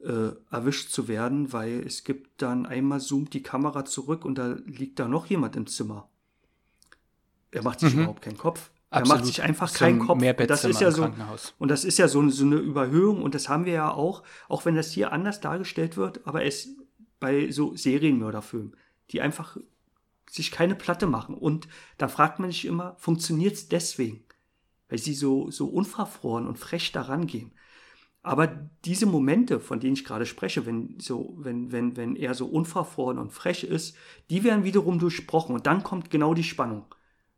äh, erwischt zu werden, weil es gibt dann einmal zoomt die Kamera zurück und da liegt da noch jemand im Zimmer. Er macht sich Mhm. überhaupt keinen Kopf. Absolut. Er macht sich einfach So keinen ein Kopf. Und das ist ja so, und das ist ja so, so eine Überhöhung und das haben wir ja auch, auch wenn das hier anders dargestellt wird, aber es bei so Serienmörderfilmen, die einfach sich keine Platte machen. Und da fragt man sich immer, funktioniert es deswegen? Weil sie so, so unverfroren und frech daran gehen. Aber diese Momente, von denen ich gerade spreche, wenn, so, wenn, wenn, wenn er so unverfroren und frech ist, die werden wiederum durchbrochen und dann kommt genau die Spannung.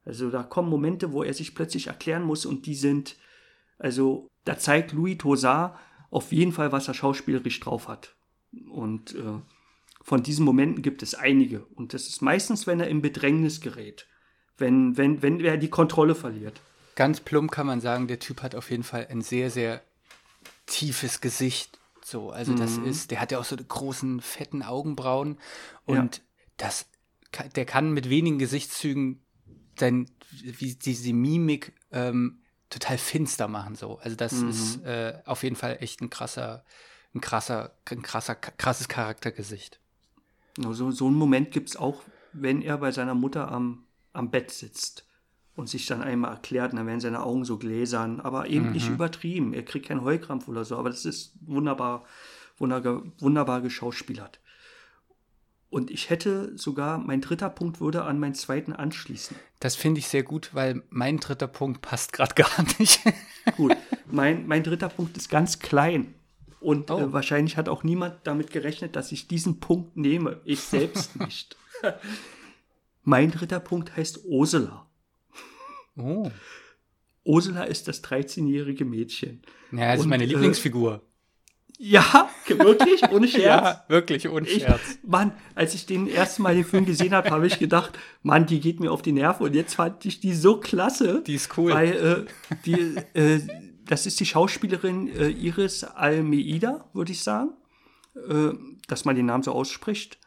Also da kommen Momente, wo er sich plötzlich erklären muss und die sind, also da zeigt Louis Tosar auf jeden Fall, was er schauspielerisch drauf hat. Und äh, von diesen Momenten gibt es einige. Und das ist meistens, wenn er in Bedrängnis gerät. Wenn, wenn, wenn er die Kontrolle verliert. Ganz plump kann man sagen, der Typ hat auf jeden Fall ein sehr, sehr tiefes Gesicht. So, also das Mhm. ist, der hat ja auch so großen, fetten Augenbrauen und das, ka- der kann mit wenigen Gesichtszügen sein, wie diese Mimik ähm, total finster machen. So, also das Mhm. ist äh, auf jeden Fall echt ein krasser, ein krasser, ein krasser, krasses Charaktergesicht. So, so einen Moment gibt es auch, wenn er bei seiner Mutter am, am Bett sitzt und sich dann einmal erklärt, und dann werden seine Augen so gläsern, aber eben nicht übertrieben. Er kriegt keinen Heulkrampf oder so, aber das ist wunderbar, wunderbar, wunderbar geschauspielert. Und ich hätte sogar, mein dritter Punkt würde an meinen zweiten anschließen. Das finde ich sehr gut, weil mein dritter Punkt passt gerade gar nicht. Gut, mein, mein dritter Punkt ist ganz klein. Und Oh. äh, wahrscheinlich hat auch niemand damit gerechnet, dass ich diesen Punkt nehme. Ich selbst nicht. mein dritter Punkt heißt Ursula. oh. Ursula ist das 13-jährige Mädchen. Ja, das ist Und, meine äh, Lieblingsfigur. Ja, wirklich, ohne Scherz. Ja, wirklich, ohne Ich, Scherz. Mann, als ich den ersten Mal den Film gesehen habe, habe ich gedacht, Mann, die geht mir auf die Nerven. Und jetzt fand ich die so klasse. Die ist cool. Weil äh, die, äh, das ist die Schauspielerin äh, Iris Almeida, würde ich sagen, äh, dass man den Namen so ausspricht.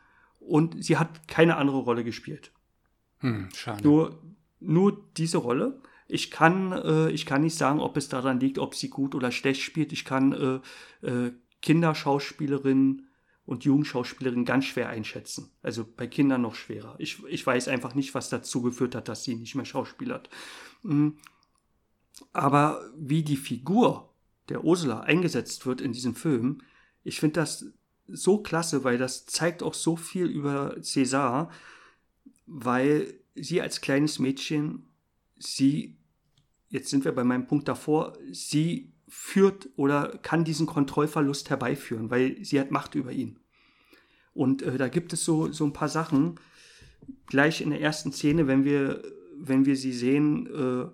Und sie hat keine andere Rolle gespielt. Hm, schade. Nur, nur diese Rolle. Ich kann, äh, ich kann nicht sagen, ob es daran liegt, ob sie gut oder schlecht spielt. Ich kann äh, äh, Kinderschauspielerinnen und Jugendschauspielerinnen ganz schwer einschätzen. Also bei Kindern noch schwerer. Ich, ich weiß einfach nicht, was dazu geführt hat, dass sie nicht mehr schauspielert. Mm. Aber wie die Figur der Ursula eingesetzt wird in diesem Film, ich finde das so klasse, weil das zeigt auch so viel über César, weil sie als kleines Mädchen, sie, jetzt sind wir bei meinem Punkt davor, sie führt oder kann diesen Kontrollverlust herbeiführen, weil sie hat Macht über ihn. Und äh, da gibt es so, so ein paar Sachen, gleich in der ersten Szene, wenn wir, wenn wir sie sehen, äh,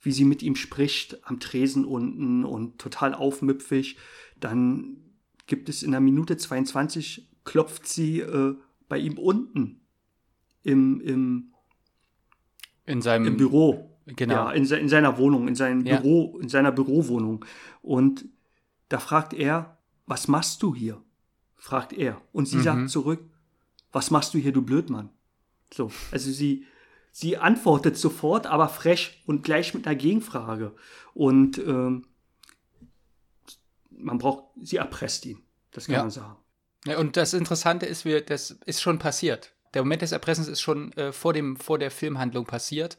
wie sie mit ihm spricht am Tresen unten und total aufmüpfig, dann gibt es in der Minute 22, klopft sie äh, bei ihm unten im, im, In seinem im Büro. Genau. Ja, in, se in seiner Wohnung, in seinem Ja. Büro, in seiner Bürowohnung. Und da fragt er, was machst du hier? Fragt er. Und sie Mhm. sagt zurück, was machst du hier, du Blödmann? So, also sie, sie antwortet sofort, aber frech und gleich mit einer Gegenfrage. Und ähm, man braucht, sie erpresst ihn. Das kann Ja. man sagen. Ja, und das Interessante ist, wir, das ist schon passiert. Der Moment des Erpressens ist schon äh, vor, dem, vor der Filmhandlung passiert.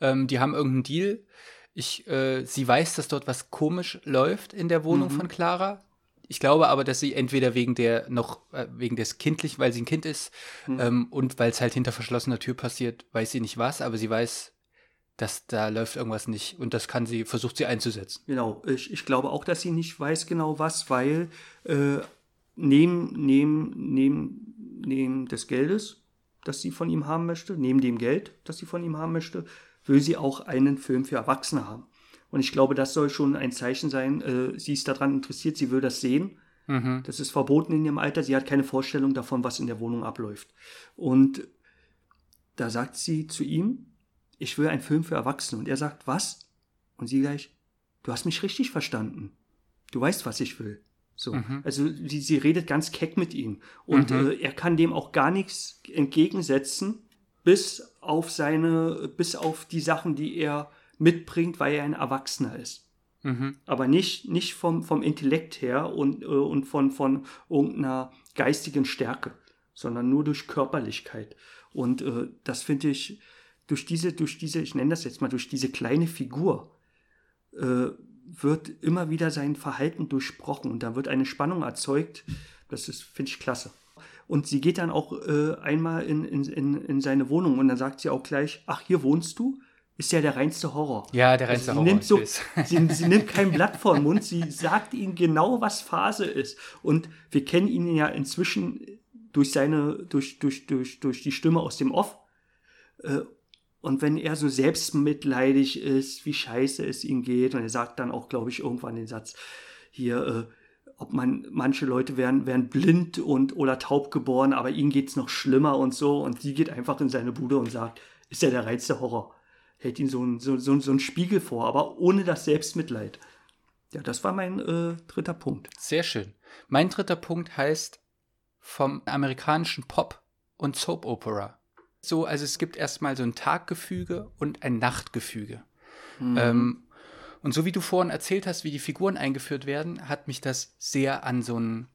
Ähm, die haben irgendeinen Deal. Ich, äh, sie weiß, dass dort was komisch läuft in der Wohnung Mhm. von Clara. Ich glaube aber, dass sie entweder wegen der noch, äh, wegen des Kindlichen, weil sie ein Kind ist, Mhm. ähm, und weil es halt hinter verschlossener Tür passiert, weiß sie nicht was, aber sie weiß, dass da läuft irgendwas nicht. Und das kann sie, versucht sie einzusetzen. Genau, ich, ich glaube auch, dass sie nicht weiß genau was, weil äh, neben, neben, neben, neben des Geldes, das sie von ihm haben möchte, neben dem Geld, das sie von ihm haben möchte, will sie auch einen Film für Erwachsene haben. Und ich glaube, das soll schon ein Zeichen sein, äh, sie ist daran interessiert, sie will das sehen. Mhm. Das ist verboten in ihrem Alter, sie hat keine Vorstellung davon, was in der Wohnung abläuft. Und da sagt sie zu ihm, ich will einen Film für Erwachsene. Und er sagt, was? Und sie gleich, du hast mich richtig verstanden. Du weißt, was ich will. So. Mhm. Also sie, sie redet ganz keck mit ihm. Und Mhm. äh, er kann dem auch gar nichts entgegensetzen, bis auf seine, bis auf die Sachen, die er mitbringt, weil er ein Erwachsener ist Mhm. aber nicht, nicht vom, vom Intellekt her und, äh, und von, von irgendeiner geistigen Stärke, sondern nur durch Körperlichkeit. Und äh, das finde ich, durch diese, durch diese, ich nenne das jetzt mal, durch diese kleine Figur, äh, wird immer wieder sein Verhalten durchbrochen und da wird eine Spannung erzeugt. Das ist, finde ich, klasse. Und sie geht dann auch äh, einmal in, in, in, in seine Wohnung und dann sagt sie auch gleich, ach, hier wohnst du? Ist ja der reinste Horror. Ja, der reinste Also sie Horror. Nimmt so, sie, sie nimmt kein Blatt vor den Mund, sie sagt ihm genau, was Phase ist. Und wir kennen ihn ja inzwischen durch seine, durch, durch, durch, durch die Stimme aus dem Off. Äh, Und wenn er so selbstmitleidig ist, wie scheiße es ihm geht, und er sagt dann auch, glaube ich, irgendwann den Satz, hier, äh, ob man, manche Leute werden, werden blind und oder taub geboren, aber ihnen geht's noch schlimmer und so. Und sie geht einfach in seine Bude und sagt, ist ja der reinste Horror. Hält ihm so ein, so, so, so ein Spiegel vor, aber ohne das Selbstmitleid. Ja, das war mein äh, dritter Punkt. Sehr schön. Mein dritter Punkt heißt vom amerikanischen Pop und Soap Opera. So, also es gibt erstmal so ein Taggefüge und ein Nachtgefüge. Ähm, und so wie du vorhin erzählt hast, wie die Figuren eingeführt werden, hat mich das sehr an so ein,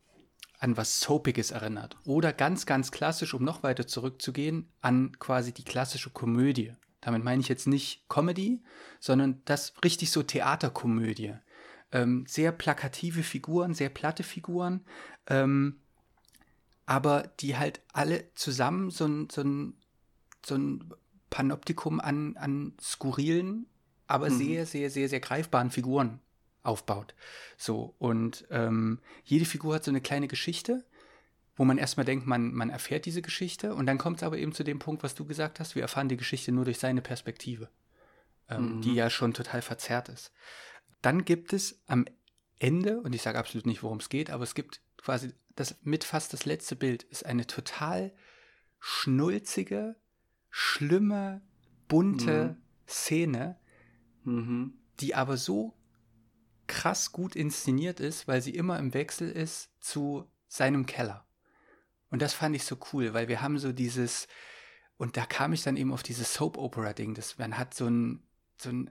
an was Soapiges erinnert. Oder ganz, ganz klassisch, um noch weiter zurückzugehen, an quasi die klassische Komödie. Damit meine ich jetzt nicht Comedy, sondern das richtig so Theaterkomödie. Ähm, sehr plakative Figuren, sehr platte Figuren, ähm, aber die halt alle zusammen so ein, so ein, so ein Panoptikum an, an skurrilen, aber Mhm. sehr, sehr, sehr, sehr greifbaren Figuren aufbaut. So, und ähm, jede Figur hat so eine kleine Geschichte, wo man erstmal denkt, man, man erfährt diese Geschichte und dann kommt es aber eben zu dem Punkt, was du gesagt hast, wir erfahren die Geschichte nur durch seine Perspektive, ähm, Mhm. die ja schon total verzerrt ist. Dann gibt es am Ende, und ich sage absolut nicht, worum es geht, aber es gibt quasi das mit fast das letzte Bild, ist eine total schnulzige, schlimme, bunte Mhm. Szene, Mhm. die aber so krass gut inszeniert ist, weil sie immer im Wechsel ist zu seinem Keller. Und das fand ich so cool, weil wir haben so dieses, und da kam ich dann eben auf dieses Soap-Opera-Ding, das man hat so ein, so ein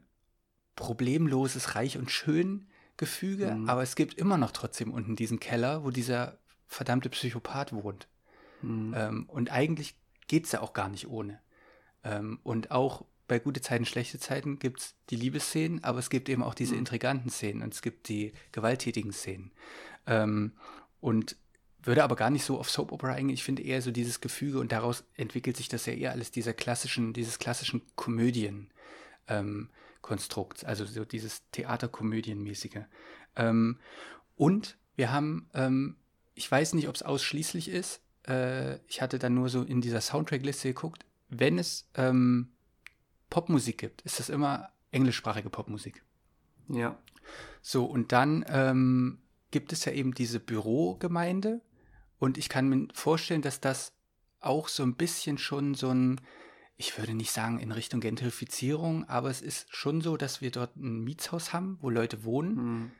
problemloses Reich und Schön Gefüge, Mhm. aber es gibt immer noch trotzdem unten diesen Keller, wo dieser verdammte Psychopath wohnt. Mhm. Ähm, und eigentlich geht es ja auch gar nicht ohne. Ähm, und auch bei gute Zeiten, schlechte Zeiten gibt es die Liebesszenen, aber es gibt eben auch diese Mhm. intriganten Szenen und es gibt die gewalttätigen Szenen. Ähm, und würde aber gar nicht so auf Soap Opera eingehen. Ich finde eher so dieses Gefüge und daraus entwickelt sich das ja eher alles dieser klassischen, dieses klassischen Komödien. Ähm, also so dieses Theaterkomödienmäßige. Ähm, und wir haben, ähm, ich weiß nicht, ob es ausschließlich ist, äh, ich hatte dann nur so in dieser Soundtrack-Liste geguckt, wenn es ähm, Popmusik gibt, ist das immer englischsprachige Popmusik. Ja. So, und dann ähm, gibt es ja eben diese Bürogemeinde und ich kann mir vorstellen, dass das auch so ein bisschen schon so ein, ich würde nicht sagen in Richtung Gentrifizierung, aber es ist schon so, dass wir dort ein Mietshaus haben, wo Leute wohnen, Mhm.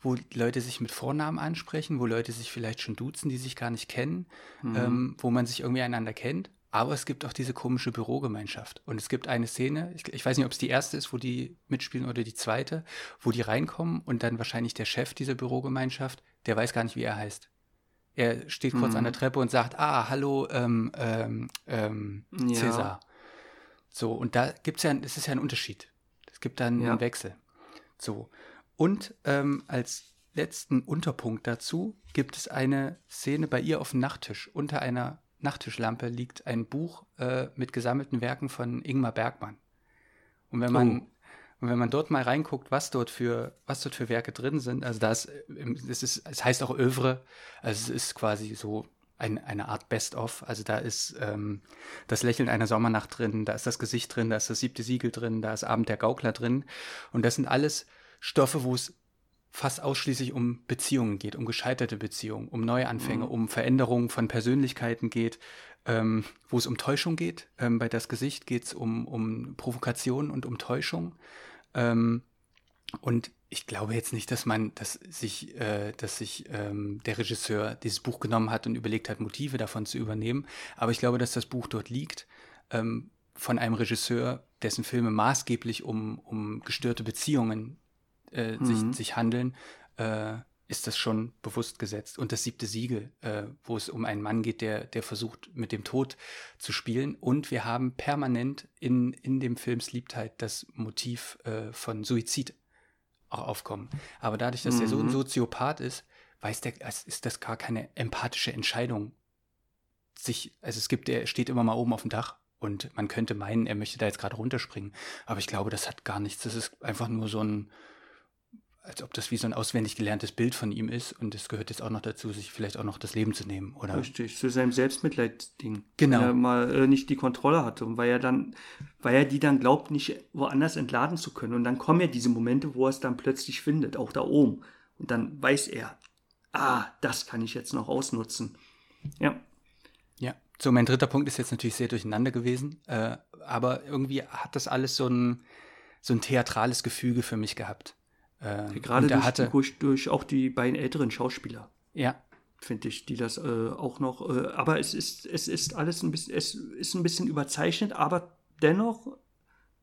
wo Leute sich mit Vornamen ansprechen, wo Leute sich vielleicht schon duzen, die sich gar nicht kennen, Mhm. ähm, wo man sich irgendwie einander kennt. Aber es gibt auch diese komische Bürogemeinschaft. Und es gibt eine Szene, ich, ich weiß nicht, ob es die erste ist, wo die mitspielen oder die zweite, wo die reinkommen und dann wahrscheinlich der Chef dieser Bürogemeinschaft, der weiß gar nicht, wie er heißt. Er steht kurz Mhm. an der Treppe und sagt, ah, hallo, ähm, ähm, ähm, Ja. Cäsar. So, und da gibt es ja, es ist ja ein Unterschied. Es gibt dann Ja. einen Wechsel. So. Und ähm, als letzten Unterpunkt dazu gibt es eine Szene bei ihr auf dem Nachttisch. Unter einer Nachttischlampe liegt ein Buch äh, mit gesammelten Werken von Ingmar Bergmann. Und wenn man, Oh. und wenn man dort mal reinguckt, was dort für, was dort für Werke drin sind, also da ist, ähm, es ist, es heißt auch Övre, also es ist quasi so ein, eine Art Best-of. Also da ist ähm, das Lächeln einer Sommernacht drin, da ist das Gesicht drin, da ist das siebte Siegel drin, da ist Abend der Gaukler drin. Und das sind alles Stoffe, wo es fast ausschließlich um Beziehungen geht, um gescheiterte Beziehungen, um Neuanfänge, Mhm. um Veränderungen von Persönlichkeiten geht, ähm, wo es um Täuschung geht. Ähm, bei das Gesicht geht es um, um Provokation und um Täuschung. Ähm, und ich glaube jetzt nicht, dass man, dass sich, äh, dass sich ähm, der Regisseur dieses Buch genommen hat und überlegt hat, Motive davon zu übernehmen. Aber ich glaube, dass das Buch dort liegt ähm, von einem Regisseur, dessen Filme maßgeblich um, um gestörte Beziehungen äh, Mhm. sich, sich handeln, äh, ist das schon bewusst gesetzt. Und das siebte Siegel, äh, wo es um einen Mann geht, der, der versucht, mit dem Tod zu spielen. Und wir haben permanent in, in dem Film Sleeptide das Motiv äh, von Suizid auch aufkommen. Aber dadurch, dass er so ein Mhm. Soziopath ist, weiß der, ist das gar keine empathische Entscheidung. Sich, also es gibt, er steht immer mal oben auf dem Dach und man könnte meinen, er möchte da jetzt gerade runterspringen. Aber ich glaube, das hat gar nichts. Das ist einfach nur so ein, als ob das wie so ein auswendig gelerntes Bild von ihm ist und es gehört jetzt auch noch dazu, sich vielleicht auch noch das Leben zu nehmen, oder? Richtig, zu seinem Selbstmitleidsding. Genau. Weil er mal äh, nicht die Kontrolle hatte und weil er dann, weil er die dann glaubt, nicht woanders entladen zu können. Und dann kommen ja diese Momente, wo er es dann plötzlich findet, auch da oben. Und dann weiß er, ah, das kann ich jetzt noch ausnutzen. Ja. Ja, so mein dritter Punkt ist jetzt natürlich sehr durcheinander gewesen, äh, aber irgendwie hat das alles so ein, so ein theatrales Gefüge für mich gehabt. Äh, Gerade er durch, hatte, durch, durch auch die beiden älteren Schauspieler, ja, finde ich, die das äh, auch noch, äh, aber es ist, es ist alles ein bisschen, es ist ein bisschen überzeichnet, aber dennoch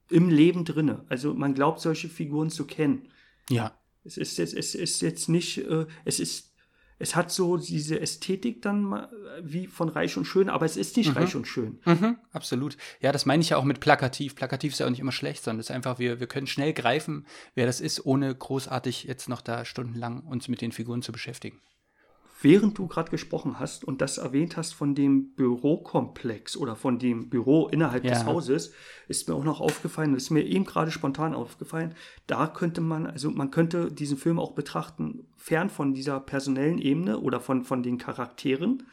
im Leben drinne. Also man glaubt, solche Figuren zu kennen. ja, Es ist jetzt, es ist jetzt nicht, äh, es ist, es hat so diese Ästhetik dann mal, wie von Reich und Schön, aber es ist nicht Reich und Schön. mhm, absolut. Ja, das meine ich ja auch mit plakativ. Plakativ ist ja auch nicht immer schlecht, sondern es ist einfach, wir, wir können schnell greifen, wer das ist, ohne großartig jetzt noch da stundenlang uns mit den Figuren zu beschäftigen. Während du gerade gesprochen hast und das erwähnt hast von dem Bürokomplex oder von dem Büro innerhalb Ja. des Hauses, ist mir auch noch aufgefallen, ist mir eben gerade spontan aufgefallen, da könnte man, also man könnte diesen Film auch betrachten, fern von dieser personellen Ebene oder von, von den Charakteren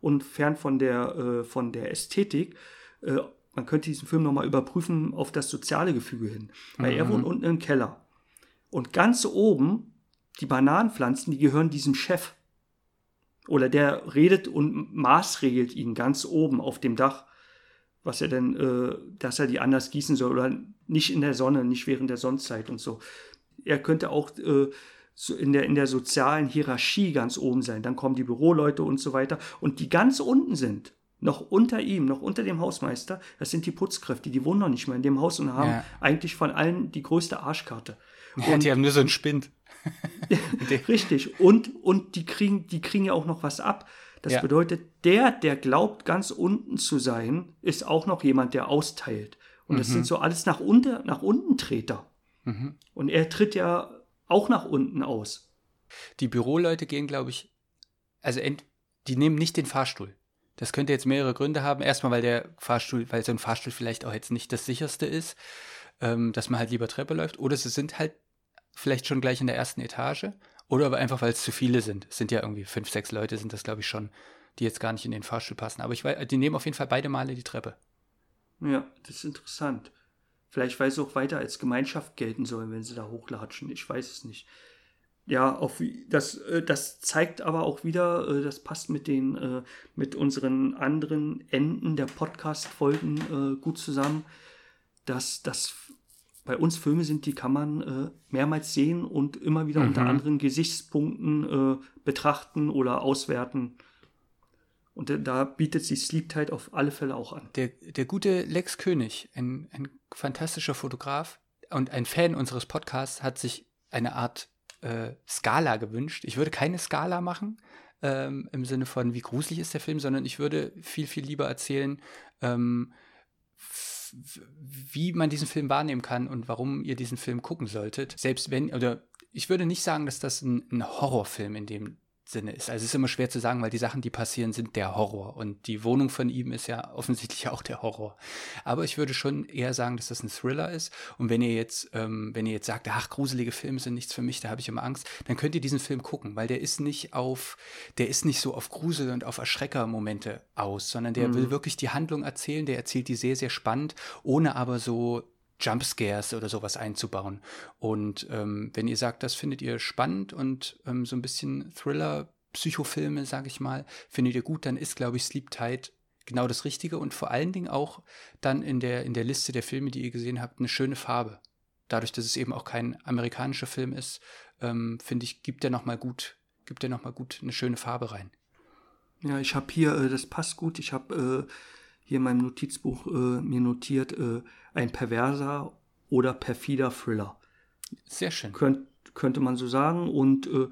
und fern von der, äh, von der Ästhetik. Äh, man könnte diesen Film nochmal überprüfen auf das soziale Gefüge hin. Weil er wohnt unten im Keller. Und ganz oben die Bananenpflanzen, die gehören diesem Chef. Oder der redet und maßregelt ihn ganz oben auf dem Dach, was er denn, äh, dass er die anders gießen soll oder nicht in der Sonne, nicht während der Sonnenzeit und so. Er könnte auch äh, so in, der, in der sozialen Hierarchie ganz oben sein. Dann kommen die Büroleute und so weiter. Und die ganz unten sind, noch unter ihm, noch unter dem Hausmeister, das sind die Putzkräfte, die wohnen noch nicht mal in dem Haus und haben ja. eigentlich von allen die größte Arschkarte. Ja, und, die haben nur so einen Spind. Richtig. Und, und die, kriegen, die kriegen ja auch noch was ab. Das ja. bedeutet, der, der glaubt, ganz unten zu sein, ist auch noch jemand, der austeilt. Und das mhm. sind so alles nach, unter, nach unten Treter. Mhm. Und er tritt ja auch nach unten aus. Die Büroleute gehen, glaube ich, also ent, die nehmen nicht den Fahrstuhl. Das könnte jetzt mehrere Gründe haben. Erstmal, weil der Fahrstuhl, weil so ein Fahrstuhl vielleicht auch jetzt nicht das sicherste ist, ähm, dass man halt lieber Treppe läuft. Oder sie sind halt vielleicht schon gleich in der ersten Etage. Oder aber einfach, weil es zu viele sind. Es sind ja irgendwie fünf, sechs Leute, sind das, glaube ich, schon, die jetzt gar nicht in den Fahrstuhl passen. Aber ich weiß, die nehmen auf jeden Fall beide Male die Treppe. Ja, das ist interessant. Vielleicht, weil sie auch weiter als Gemeinschaft gelten sollen, wenn sie da hochlatschen. Ich weiß es nicht. Ja, auf, das, äh, das zeigt aber auch wieder, äh, das passt mit den, äh, mit unseren anderen Enden der Podcast-Folgen gut zusammen, dass das bei uns Filme sind, die kann man mehrmals sehen und immer wieder mhm. unter anderen Gesichtspunkten betrachten oder auswerten. Und da bietet sich Sleep Tide auf alle Fälle auch an. Der, der gute Lex König, ein, ein fantastischer Fotograf und ein Fan unseres Podcasts, hat sich eine Art äh, Skala gewünscht. Ich würde keine Skala machen, ähm, im Sinne von, wie gruselig ist der Film, sondern ich würde viel, viel lieber erzählen, ähm, wie man diesen Film wahrnehmen kann und warum ihr diesen Film gucken solltet. Selbst wenn, oder ich würde nicht sagen, dass das ein, ein Horrorfilm in dem Sinne ist. Also es ist immer schwer zu sagen, weil die Sachen, die passieren, sind der Horror. Und die Wohnung von ihm ist ja offensichtlich auch der Horror. Aber ich würde schon eher sagen, dass das ein Thriller ist. Und wenn ihr jetzt, ähm, wenn ihr jetzt sagt, ach, gruselige Filme sind nichts für mich, da habe ich immer Angst, dann könnt ihr diesen Film gucken, weil der ist nicht auf, der ist nicht so auf Grusel und auf Erschreckermomente aus, sondern der mhm. will wirklich die Handlung erzählen, der erzählt die sehr, sehr spannend, ohne aber so Jumpscares oder sowas einzubauen. Und ähm, wenn ihr sagt, das findet ihr spannend und ähm, so ein bisschen Thriller, Psychofilme, sage ich mal, findet ihr gut, dann ist, glaube ich, Sleep Tight genau das Richtige und vor allen Dingen auch dann in der, in der Liste der Filme, die ihr gesehen habt, eine schöne Farbe. Dadurch, dass es eben auch kein amerikanischer Film ist, ähm, finde ich, gibt er nochmal gut, gibt er noch gut eine schöne Farbe rein. Ja, ich habe hier, äh, das passt gut, ich habe äh, hier in meinem Notizbuch äh, mir notiert, äh, ein perverser oder perfider Thriller. Sehr schön. Könnt, könnte man so sagen. Und äh,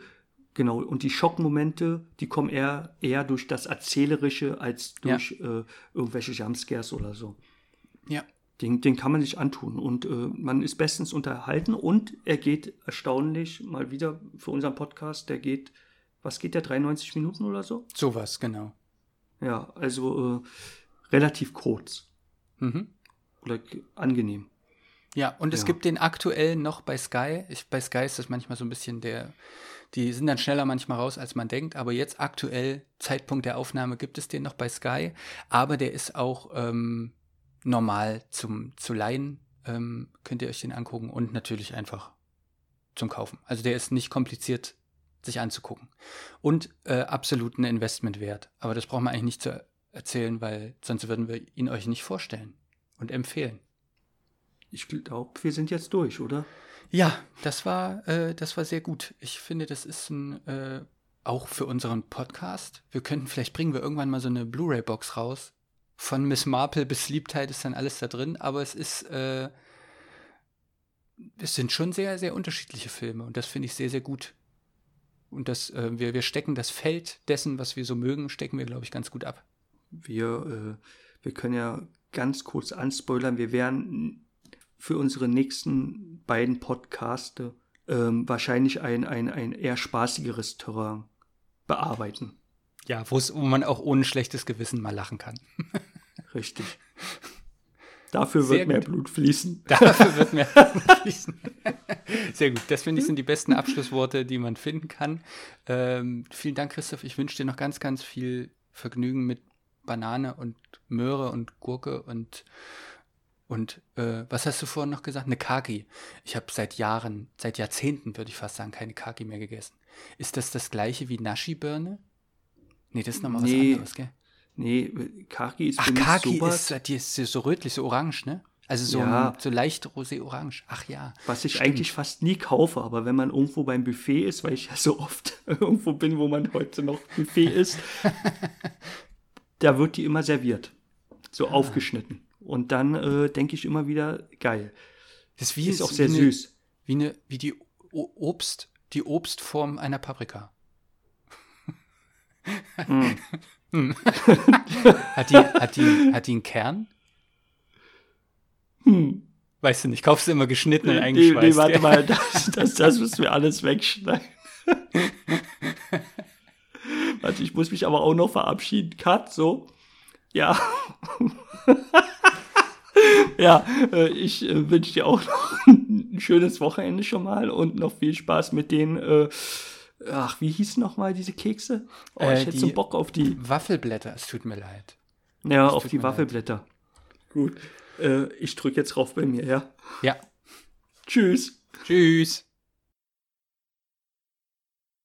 genau, und die Schockmomente, die kommen eher, eher durch das Erzählerische als durch ja. Äh, irgendwelche Jumpscares oder so. Ja. Den, den kann man sich antun und äh, man ist bestens unterhalten und er geht erstaunlich mal wieder für unseren Podcast, der geht, was geht der, 93 Minuten oder so? Sowas, genau. Ja, also äh, relativ kurz. Mhm. Oder angenehm. Ja, und es ja. gibt den aktuell noch bei Sky. Ich, bei Sky ist das manchmal so ein bisschen der, die sind dann schneller manchmal raus, als man denkt. Aber jetzt aktuell, Zeitpunkt der Aufnahme, gibt es den noch bei Sky. Aber der ist auch ähm, normal zum, zu leihen. Ähm, könnt ihr euch den angucken und natürlich einfach zum Kaufen. Also der ist nicht kompliziert sich anzugucken. Und äh, absolut ein Investment wert. Aber das braucht man eigentlich nicht zu erzählen, weil sonst würden wir ihn euch nicht vorstellen und empfehlen. Ich glaube, wir sind jetzt durch, oder? Ja, das war, äh, das war sehr gut. Ich finde, das ist ein, äh, auch für unseren Podcast. Wir könnten, vielleicht bringen wir irgendwann mal so eine Blu-ray-Box raus. Von Miss Marple bis Liebtheit ist dann alles da drin, aber es ist, äh, es sind schon sehr, sehr unterschiedliche Filme und das finde ich sehr, sehr gut. Und das, äh, wir, wir stecken das Feld dessen, was wir so mögen, stecken wir, glaube ich, ganz gut ab wir, äh, wir können ja ganz kurz anspoilern, wir werden für unsere nächsten beiden Podcasts ähm, wahrscheinlich ein, ein, ein eher spaßigeres Terrain bearbeiten. Ja, wo man auch ohne schlechtes Gewissen mal lachen kann. Richtig. Dafür wird mehr Blut fließen. Dafür wird mehr Blut fließen. Sehr gut. Das finde ich sind die besten Abschlussworte, die man finden kann. Ähm, vielen Dank, Christoph. Ich wünsche dir noch ganz, ganz viel Vergnügen mit Banane und Möhre und Gurke und Und äh, was hast du vorhin noch gesagt? Eine Kaki. Ich habe seit Jahren, seit Jahrzehnten, würde ich fast sagen, keine Kaki mehr gegessen. Ist das das gleiche wie Nashi-Birne? Nee, das ist nochmal Nee. was anderes, gell? Nee, Kaki ist Ach, Kaki sowas, ist, die ist so rötlich, so orange, ne? Also so, Ja. so leicht rosé-orange. Ach ja. was ich stimmt. eigentlich fast nie kaufe, aber wenn man irgendwo beim Buffet ist, weil ich ja so oft irgendwo bin, wo man heute noch Buffet isst, da wird die immer serviert. So Ah. aufgeschnitten. Und dann äh, denke ich immer wieder, geil. Das ist, wie, Ist auch sehr wie eine, süß. Wie, eine, wie die O- Obst, die Obstform einer Paprika. Mm. Hat die, hat die, hat die einen Kern? Hm. Weißt du nicht, kaufst du immer geschnitten und Nee, eingeschweißt. nee, warte gell? mal, das, das, das müssen wir alles wegschneiden. warte, ich muss mich aber auch noch verabschieden. Cut, so. Ja. ja, äh, ich äh, wünsche dir auch noch ein schönes Wochenende schon mal und noch viel Spaß mit den, äh, ach, wie hießen noch mal diese Kekse? Oh, Äh, ich hätte so Bock auf die, Waffelblätter, es tut mir leid. ja, es auf die mir leid. Waffelblätter. Gut. Äh, ich drücke jetzt drauf bei mir, ja. Ja. Tschüss. Tschüss.